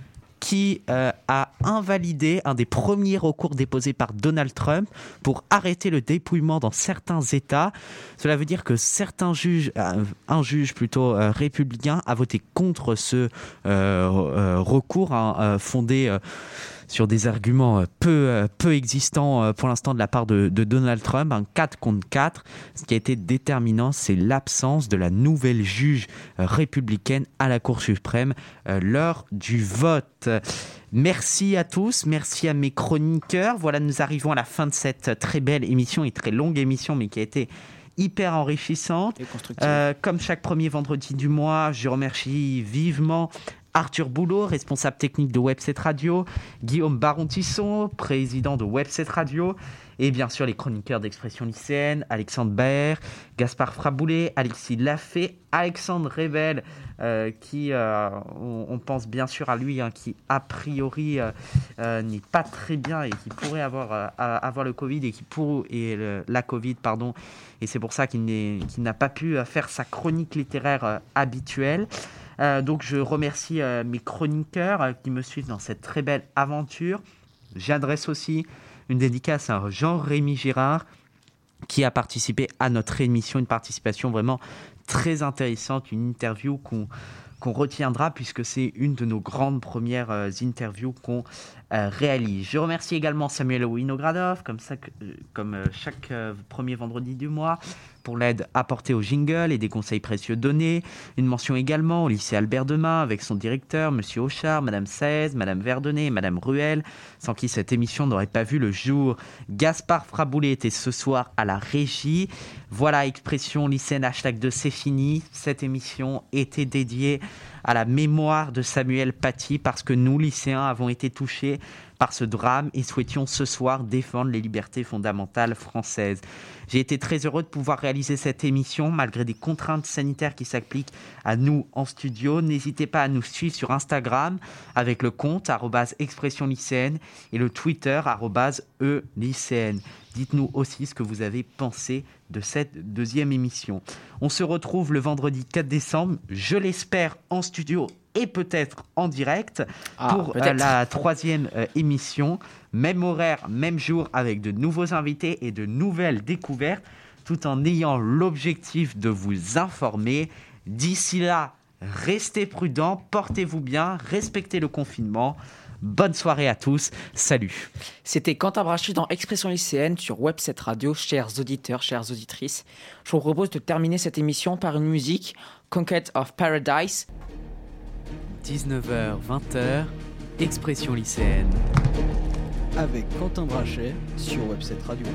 qui euh, a invalidé un des premiers recours déposés par Donald Trump pour arrêter le dépouillement dans certains États. Cela veut dire que certains juges, euh, un juge plutôt euh, républicain, a voté contre ce recours hein, fondé sur des arguments euh, peu, euh, peu existants euh, pour l'instant de la part de, de Donald Trump, un 4 contre 4. Ce qui a été déterminant, c'est l'absence de la nouvelle juge républicaine à la Cour suprême lors du vote. Merci à tous, merci à mes chroniqueurs. Voilà, nous arrivons à la fin de cette très belle émission et très longue émission, mais qui a été hyper enrichissante. Euh, comme chaque premier vendredi du mois, je remercie vivement Arthur Boulot, responsable technique de Webset Radio, Guillaume Baron-Tisson, président de Webset Radio, et bien sûr les chroniqueurs d'expression lycéenne, Alexandre Baer, Gaspard Fraboulet, Alexis Lafay, Alexandre Rebel, euh, qui, euh, on, pense bien sûr à lui, hein, qui a priori euh, n'est pas très bien et qui pourrait avoir, le Covid et qui pour, et la Covid, pardon, et c'est pour ça qu'il n'a pas pu faire sa chronique littéraire habituelle. Euh, donc je remercie euh, mes chroniqueurs euh, qui me suivent dans cette très belle aventure. J'adresse aussi une dédicace à Jean-Rémy Girard qui a participé à notre émission, une participation vraiment très intéressante, une interview qu'on qu'on retiendra puisque c'est une de nos grandes premières interviews qu'on réalise. Je remercie également Samuel Winogradov, comme, ça, comme chaque premier vendredi du mois, pour l'aide apportée au jingle et des conseils précieux donnés. Une mention également au lycée Albert Demain avec son directeur, Monsieur Auchard, Madame Saez, Madame Verdonnet et Madame Ruel, sans qui cette émission n'aurait pas vu le jour. Gaspard Fraboulet était ce soir à la régie. Voilà, expression lycéenne hashtag 2, c'est fini. Cette émission était dédiée à la mémoire de Samuel Paty parce que nous, lycéens, avons été touchés par ce drame et souhaitions ce soir défendre les libertés fondamentales françaises. J'ai été très heureux de pouvoir réaliser cette émission malgré des contraintes sanitaires qui s'appliquent à nous en studio. N'hésitez pas à nous suivre sur Instagram avec le compte expression lycéenne et le Twitter e lycéenne. Dites-nous aussi ce que vous avez pensé de cette deuxième émission. On se retrouve le vendredi 4 décembre, je l'espère en studio et peut-être en direct Ah, pour euh, la troisième euh, émission. Même horaire, même jour, avec de nouveaux invités et de nouvelles découvertes, tout en ayant l'objectif de vous informer. D'ici là, restez prudents, portez-vous bien, respectez le confinement. Bonne soirée à tous, salut. C'était Quentin Brachy dans Expression lycéenne sur Webset Radio, chers auditeurs, chères auditrices. Je vous propose de terminer cette émission par une musique, Conquest of Paradise. 19h, 20h, Expression lycéenne. Avec Quentin Brachet sur Webset Radio.